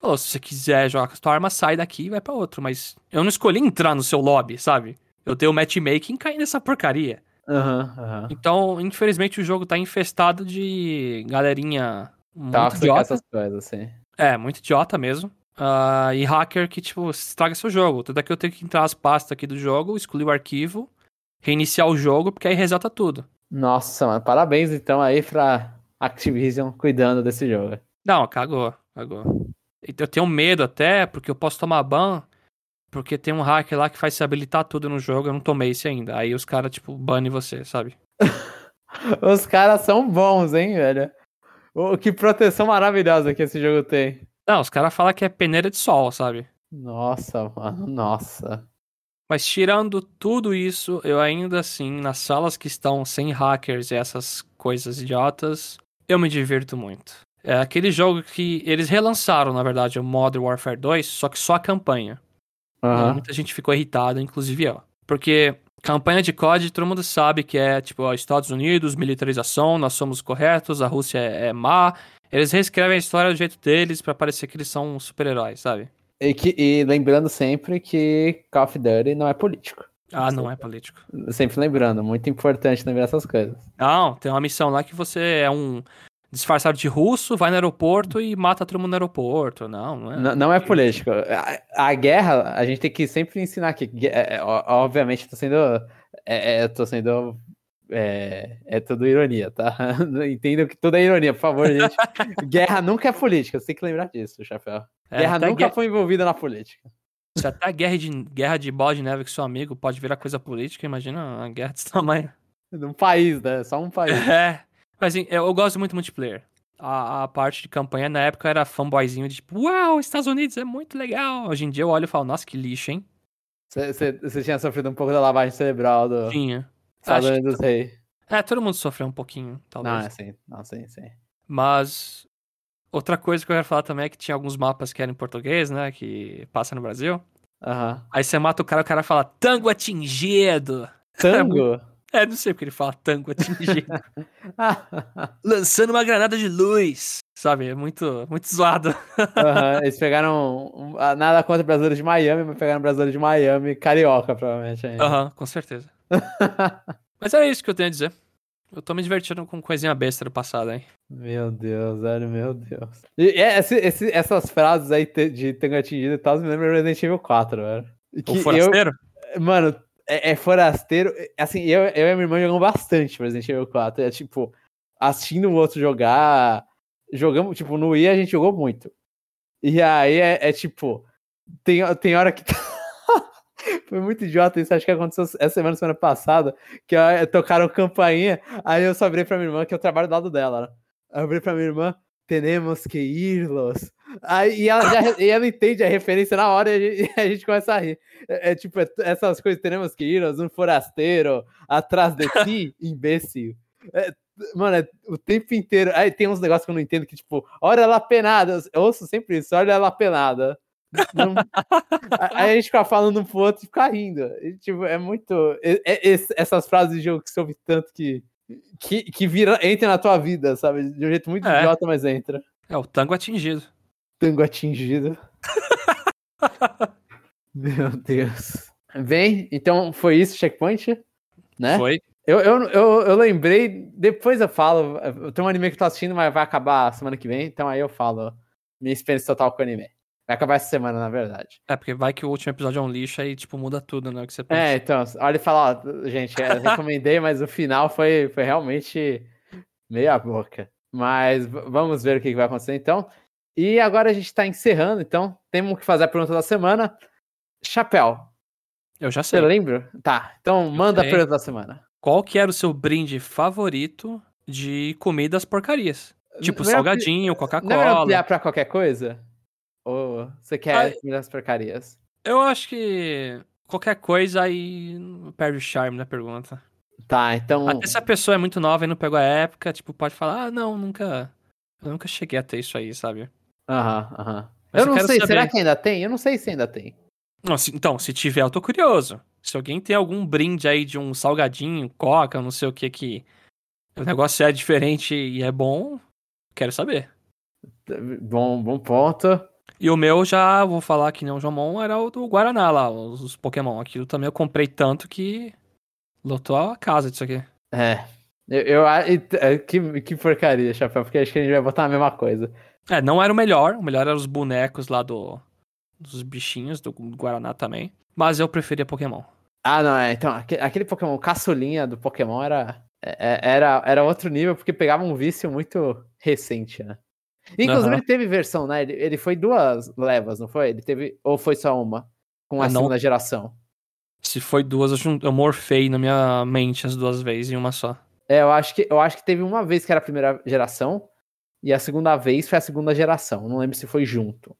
Falou: se você quiser jogar com a sua arma, sai daqui e vai pra outro. Mas eu não escolhi entrar no seu lobby, sabe? Eu tenho matchmaking caí nessa porcaria. Aham, aham. Então, infelizmente, o jogo tá infestado de galerinha muito idiota. essas coisas, assim. É, muito idiota mesmo. Ah, e hacker que, tipo, estraga seu jogo. É que eu tenho que entrar as pastas aqui do jogo, excluir o arquivo, reiniciar o jogo, porque aí reseta tudo. Nossa, mano, parabéns então aí pra Activision cuidando desse jogo. Não, cagou, cagou. Eu tenho medo até, porque eu posso tomar ban, porque tem um hacker lá que faz se habilitar tudo no jogo, eu não tomei esse ainda. Aí os caras, tipo, banem você, sabe? *laughs* Os caras são bons, hein, velho? O, que proteção maravilhosa que esse jogo tem. Não, os caras falam que é peneira de sol, sabe? Nossa, mano, nossa. Mas tirando tudo isso, eu ainda assim, nas salas que estão sem hackers e essas coisas idiotas, eu me divirto muito. É aquele jogo que eles relançaram, na verdade, o Modern Warfare 2, só que só a campanha. Uhum. Muita gente ficou irritada, inclusive eu. Porque campanha de COD, todo mundo sabe que é tipo, Estados Unidos, militarização, nós somos corretos, a Rússia é, é má. Eles reescrevem a história do jeito deles para parecer que eles são super-heróis, sabe? E, que, e lembrando sempre que Call of Duty não é político. Ah, não é político. Sempre lembrando, muito importante lembrar essas coisas. Não, tem uma missão lá que você é um disfarçado de russo, vai no aeroporto e mata todo mundo no aeroporto. Não, não é. Não, não é político. A, a, guerra, a gente tem que sempre ensinar que, é, é, obviamente, tô sendo. É, é, tô sendo. É, é tudo ironia, tá? *laughs* Entendo que tudo é ironia, por favor, gente. *laughs* guerra nunca é política, você tem que lembrar disso, chapéu. É, guerra nunca guerra... foi envolvida na política. Se até a guerra de, guerra de bode de neve com seu amigo pode virar coisa política, imagina uma guerra desse *laughs* tamanho. Num país, né? Só um país. É. Mas assim, eu, eu gosto muito de multiplayer. A, a, parte de campanha na época era fanboyzinho de tipo, uau, Estados Unidos é muito legal. Hoje em dia eu olho e falo, nossa, que lixo, hein? Você tinha sofrido um pouco da lavagem cerebral do. Tinha. Estados Unidos Rei. É, todo mundo sofreu um pouquinho, talvez. Não, é sim, não, sim, sim. Mas outra coisa que eu quero falar também é que tinha alguns mapas que eram em português, né? Que passa no Brasil. Uhum. Aí você mata o cara, o cara fala tango atingido. *laughs* Tango? É, não sei porque ele fala tango atingido. *laughs* Lançando uma granada de luz. Sabe? É muito, muito zoado. *laughs* Uhum, eles pegaram. Nada contra brasileiros de Miami, mas pegaram brasileiros de Miami carioca, provavelmente. Aham, uhum, com certeza. *laughs* mas é isso que eu tenho a dizer. Eu tô me divertindo com coisinha besta do passado, hein? Meu Deus, velho, meu Deus. E esse, esse, essas frases aí de tango atingido e tal, me lembram Resident Evil 4, velho. Que o forasteiro? Eu, mano, é, é, forasteiro. Assim, eu, eu e minha irmã jogamos bastante Resident Evil 4. É tipo, assistindo o outro jogar. Jogamos, tipo, no Wii a gente jogou muito. E aí é, é tipo. Tem, tem hora que. Foi muito idiota isso, acho que aconteceu essa semana, semana passada, que tocaram campainha, aí eu só abri pra minha irmã, que eu trabalho do lado dela, né? Eu abri pra minha irmã, temos que irmos. Aí, e, ela já, e ela entende a referência na hora e a gente, *laughs* a gente começa a rir. É, é tipo, é, essas coisas, temos que ir, um forasteiro atrás de ti, *laughs* imbecil. É, mano, é, o tempo inteiro. Aí tem uns negócios que eu não entendo que, tipo, olha ela penada. Eu ouço sempre isso, olha ela penada. Não... aí a gente fica falando um pro outro e fica rindo. E, tipo, é muito. É, essas frases de jogo que se ouve tanto que. Que, que vira, entra na tua vida, sabe? De um jeito muito é. idiota, mas entra. É o tango atingido tango atingido. *laughs* Meu Deus. Bem, então foi isso, checkpoint? Né? Foi. Eu, eu, eu, eu, lembrei, depois eu falo. Eu tenho um anime que eu tô assistindo, mas vai acabar semana que vem, então aí eu falo minha experiência total com o anime. Vai acabar essa semana, na verdade. É, porque vai que o último episódio é um lixo aí, tipo, muda tudo, né? O que você pensa. É, então, olha e fala, ó, gente, eu *laughs* recomendei, mas o final foi, foi realmente meia boca. Mas vamos ver o que vai acontecer então. E agora a gente está encerrando, então temos que fazer a pergunta da semana. Chapéu. Eu já sei. Você lembra? Tá, então manda a pergunta da semana. Qual que era o seu brinde favorito de comidas porcarias? Tipo não salgadinho, Coca-Cola. Não é ampliar pra qualquer coisa? Ou você quer ah, comidas porcarias? Eu acho que qualquer coisa aí perde o charme da pergunta. Tá, então. Até se a pessoa é muito nova e não pegou a época, tipo, pode falar, ah, não, nunca. Eu nunca cheguei a ter isso aí, sabe? Aham, aham. Eu não sei, saber... será que ainda tem? Eu não sei se ainda tem. Não, se, então, se tiver, eu tô curioso. Se alguém tem algum brinde aí de um salgadinho, coca, não sei o que que o negócio é diferente e é bom, quero saber. Bom, bom ponto. E o meu já, vou falar que nem o Jomon, era o do Guaraná lá, os, os Pokémon. Aquilo também eu comprei tanto que lotou a casa disso aqui. É. Eu, eu é, que, que porcaria, Chapéu, porque acho que a gente vai botar a mesma coisa. É, não era o melhor. O melhor eram os bonecos lá do. Dos bichinhos do Guaraná também. Mas eu preferia Pokémon. Ah, não, é. Então, aquele Pokémon caçulinha do Pokémon era, é, é, era, era outro nível, porque pegava um vício muito recente, né? Inclusive, uhum. ele teve versão, né? Ele, ele foi duas levas, não foi? Ele teve. Ou foi só uma? Com a ah, segunda geração. Se foi duas, eu, eu morfei na minha mente as duas vezes em uma só. É, eu acho, que, eu acho que teve uma vez que era a primeira geração, e a segunda vez foi a segunda geração. Não lembro se foi junto.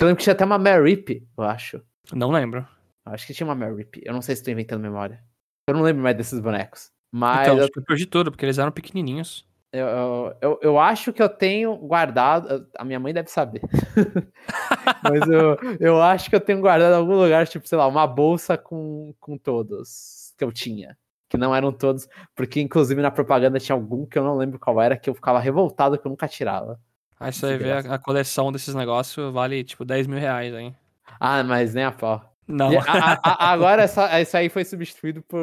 Eu lembro que tinha até uma Merip, eu acho. Não lembro. Eu acho que tinha uma Merip. Eu não sei se tô inventando memória. Eu não lembro mais desses bonecos. Mas então, eu, acho que eu perdi tudo, porque eles eram pequenininhos. Eu, eu, eu, eu acho que eu tenho guardado. A minha mãe deve saber. *laughs* Mas eu, eu acho que eu tenho guardado em algum lugar, tipo, sei lá, uma bolsa com, com todos que eu tinha. Que não eram todos. Porque, inclusive, na propaganda tinha algum que eu não lembro qual era, que eu ficava revoltado que eu nunca tirava. Aí você vê a, a coleção desses negócios vale tipo 10 mil reais aí. Ah, mas nem a pau. Não. E a- a- agora essa, isso aí foi substituído por,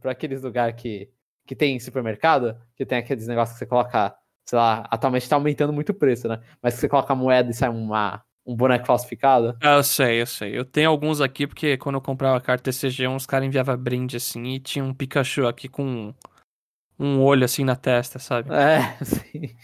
por aqueles lugares que, que tem em supermercado, que tem aqueles negócios que você coloca, sei lá, atualmente tá aumentando muito o preço, né? Mas que você coloca a moeda e sai uma, um boneco falsificado. Ah, eu sei, eu sei. Eu tenho alguns aqui porque quando eu comprava a carta TCG, uns caras enviavam brinde assim e tinha um Pikachu aqui com um olho assim na testa, sabe? É, *laughs* sim.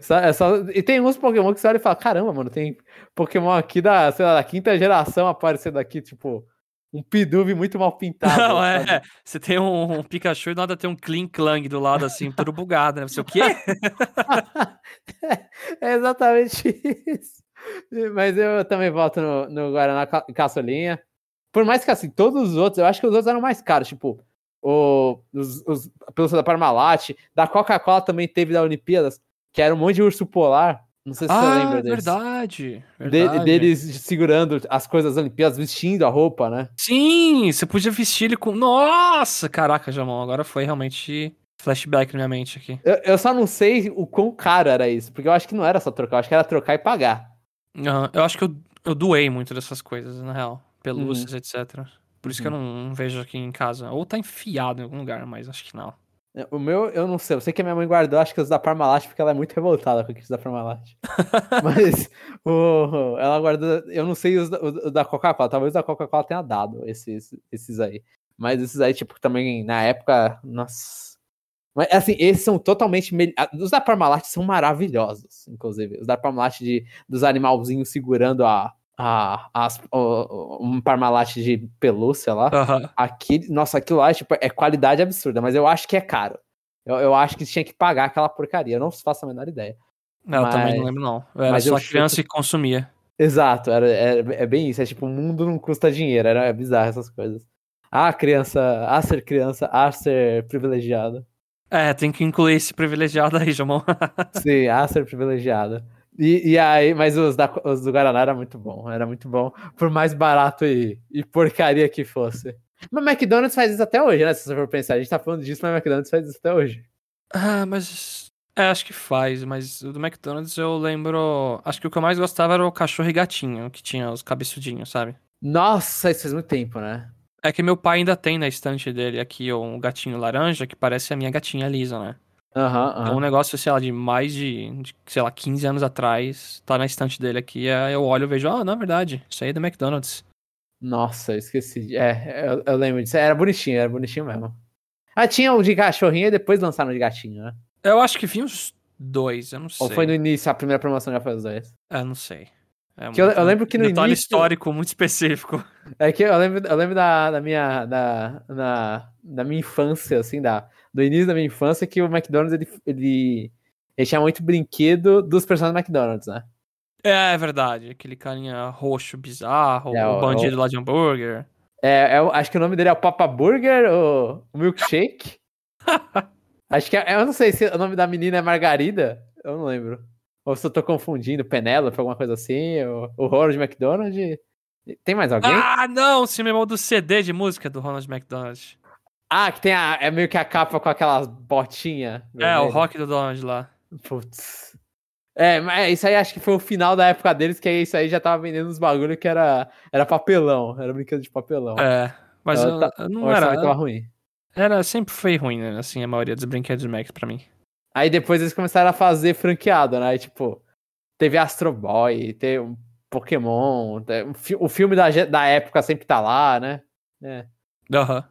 Só- é só- e tem uns Pokémon que você olha e fala, caramba, mano, tem Pokémon aqui da, sei lá, da quinta geração aparecendo aqui, tipo, um Pidove muito mal pintado. Não, sabe? é. Você tem um, um Pikachu e nada tem um Clean Clang do lado assim, todo bugado, né? Você o quê? *laughs* É exatamente isso. Mas eu também voto no, no Guaraná Ca- Caçulinha. Por mais que assim, todos os outros, eu acho que os outros eram mais caros, tipo, o, os, os pelúcia da Parmalat, da Coca-Cola também teve da Olimpíadas, que era um monte de urso polar. Não sei se você ah, lembra deles. verdade. De- verdade. deles segurando as coisas das Olimpíadas, vestindo a roupa, né? Sim, você podia vestir ele com. Nossa, caraca, Jamon, agora foi realmente flashback na minha mente aqui. Eu, eu só não sei o quão caro era isso, porque eu acho que não era só trocar, eu acho que era trocar e pagar. Aham, eu acho que eu, eu doei muito dessas coisas, na real. Pelúcias, etc. Por isso que eu não, não vejo aqui em casa. Ou tá enfiado em algum lugar, mas acho que não. O meu, eu não sei. Eu sei que a minha mãe guardou, acho que os da Parmalat, porque ela é muito revoltada com aqueles da Parmalat. *laughs* Mas o, ela guardou. Eu não sei os da, os da Coca-Cola. Talvez da Coca-Cola tenha dado esses, esses aí. Mas esses aí, tipo, também na época. Nossa. Mas assim, esses são totalmente. ah, Os da Parmalat são maravilhosos, inclusive. Os da Parmalat de, dos animalzinhos segurando a. a as, o- um Parmalat de pelúcia lá. Aham. Aquele, nossa, aquilo lá tipo, é qualidade absurda, mas eu acho que é caro. Eu, eu acho que tinha que pagar aquela porcaria. Eu não faço a menor ideia. Não, eu também não Mas- lembro, não. Eu era mas eu só chuto- criança e consumia. Exato, era, era- é bem isso. É tipo, o mundo não custa dinheiro. Era é bizarro essas coisas. Ah, criança, a ser criança, a ser privilegiado. É, tem que incluir esse privilegiado aí, Jamon. *laughs* Sim, a ser privilegiado. E, e aí, mas os, da, os do Guaraná era muito bom, era muito bom, por mais barato e, e porcaria que fosse. Mas McDonald's faz isso até hoje, né? Se você for pensar, a gente tá falando disso, mas McDonald's faz isso até hoje. ah, mas. É, acho que faz, mas o do McDonald's eu lembro. Acho que o que eu mais gostava era o cachorro e gatinho, que tinha os cabeçudinhos, sabe? Nossa, isso faz muito tempo, né? É que meu pai ainda tem na estante dele aqui um gatinho laranja que parece a minha gatinha Lisa, né? Aham, É um negócio, sei lá, de mais de, de, sei lá, 15 anos atrás, tá na estante dele aqui, aí eu olho e vejo, ah, na verdade, isso aí é do McDonald's. Nossa, eu esqueci. É, eu, eu lembro disso. Era bonitinho, era bonitinho mesmo. Ah, tinha o de cachorrinho e depois lançaram o de gatinho, né? Eu acho que vi uns dois, eu não sei. Ou foi no início, a primeira promoção já foi os dois? É, não sei. É Que eu- eu lembro que no detalhe início- histórico muito específico. É que eu lembro, eu lembro da, da minha da, na, da minha infância, assim, da, do início da minha infância, que o McDonald's ele, ele, ele tinha muito brinquedo dos personagens do McDonald's, né? É, é verdade, aquele carinha roxo bizarro, É, o o- bandido lá de hambúrguer. É, é o- acho que o nome dele é o Papa Burger ou o Milkshake. *laughs* acho que é, eu não sei se o nome da menina é Margarida, eu não lembro. Ou se eu tô confundindo, Penélope, alguma coisa assim, ou o Ronald McDonald. Tem mais alguém? Ah, não, me lembrou do CD de música do Ronald McDonald. Ah, que tem a, é meio que a capa com aquelas botinhas. É, o rock do Donald lá. Putz. É, mas isso aí acho que foi o final da época deles, que isso aí já tava vendendo uns bagulho que era, era papelão, era brinquedo de papelão. É, mas eu, tá- eu não era, tava ruim. era. Sempre foi ruim, né? Assim, a maioria dos brinquedos Max pra mim. Aí depois eles começaram a fazer franqueado, né? Aí, tipo, teve Astro Boy, teve um Pokémon, te- o fi- o filme da, da época sempre tá lá, né? É. Aham.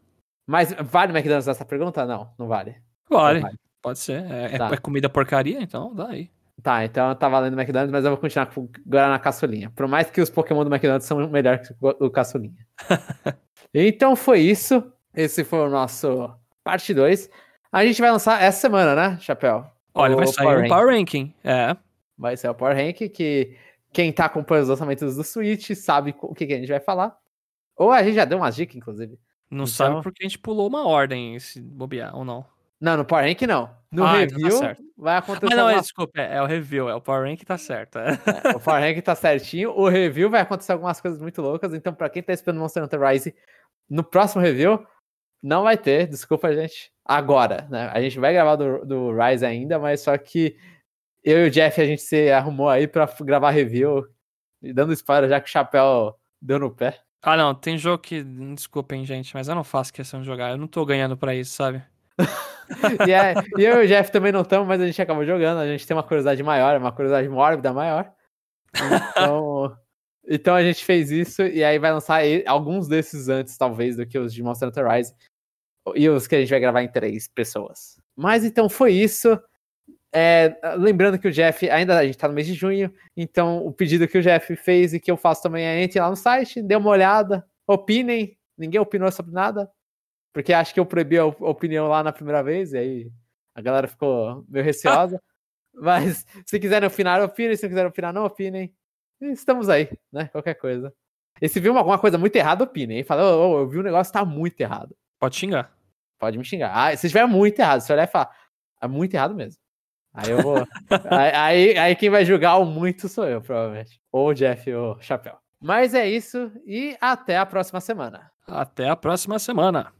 Mas vale McDonald's essa pergunta? Não, não vale. Vale, Não vale. pode ser. É, é- Tá. é comida porcaria, então dá aí. Tá, então tá valendo McDonald's, mas eu vou continuar com o Guaraná Caçulinha. Por mais que os Pokémon do McDonald's são melhor que o Caçulinha. *laughs* então foi isso. Esse foi o nosso parte 2. A gente vai lançar essa semana, né, Chapéu? Olha, vai sair Power um Power Ranking. É. Vai ser o Power Ranking que quem tá acompanhando os lançamentos do Switch sabe o que, que a gente vai falar. Ou a gente já deu umas dicas, inclusive. Não então... sabe porque a gente pulou uma ordem, se bobear, ou não. Não, no Power Rank não. No ah, review então tá vai acontecer. Ah, não, uma... é, desculpa, é, é, o review, é o Power Rank tá certo. É. É, o Power Rank tá certinho. O review vai acontecer algumas coisas muito loucas. Então, pra quem tá esperando Monster Hunter Rise, no próximo review, não vai ter, desculpa, gente. Agora, né? A gente vai gravar do, do Rise ainda, mas só que eu e o Jeff a gente se arrumou aí pra gravar review, dando spoiler já que o chapéu deu no pé. Ah, não, tem jogo que. Desculpem, gente, mas eu não faço questão de jogar. Eu não tô ganhando pra isso, sabe? *laughs* e, é, e eu e o Jeff também não estamos, mas a gente acabou jogando. A gente tem uma curiosidade maior, uma curiosidade mórbida maior. Então, *laughs* então a gente fez isso e aí vai lançar alguns desses antes, talvez, do que os de Monster Hunter Rise. E os que a gente vai gravar em três pessoas. Mas então foi isso. É, lembrando que o Jeff, ainda a gente tá no mês de junho, então o pedido que o Jeff fez e que eu faço também é entre lá no site, dê uma olhada, opinem. Ninguém opinou sobre nada. Porque acho que eu proibi a opinião lá na primeira vez, e aí a galera ficou meio receosa. *laughs* Mas se quiserem opinar, opinem. Se não quiserem opinar, não opinem. Estamos aí, né? Qualquer coisa. E se viu alguma coisa muito errada, opinem. Fala, oh, oh, eu vi um negócio que tá muito errado. Pode xingar. Pode me xingar. Ah, se estiver muito errado, se olhar e falar, é muito errado mesmo. Aí eu vou. aí, aí, aí, quem vai julgar o muito sou eu, provavelmente. Ou o Jeff ou o Chapéu. Mas é isso e até a próxima semana. Até a próxima semana.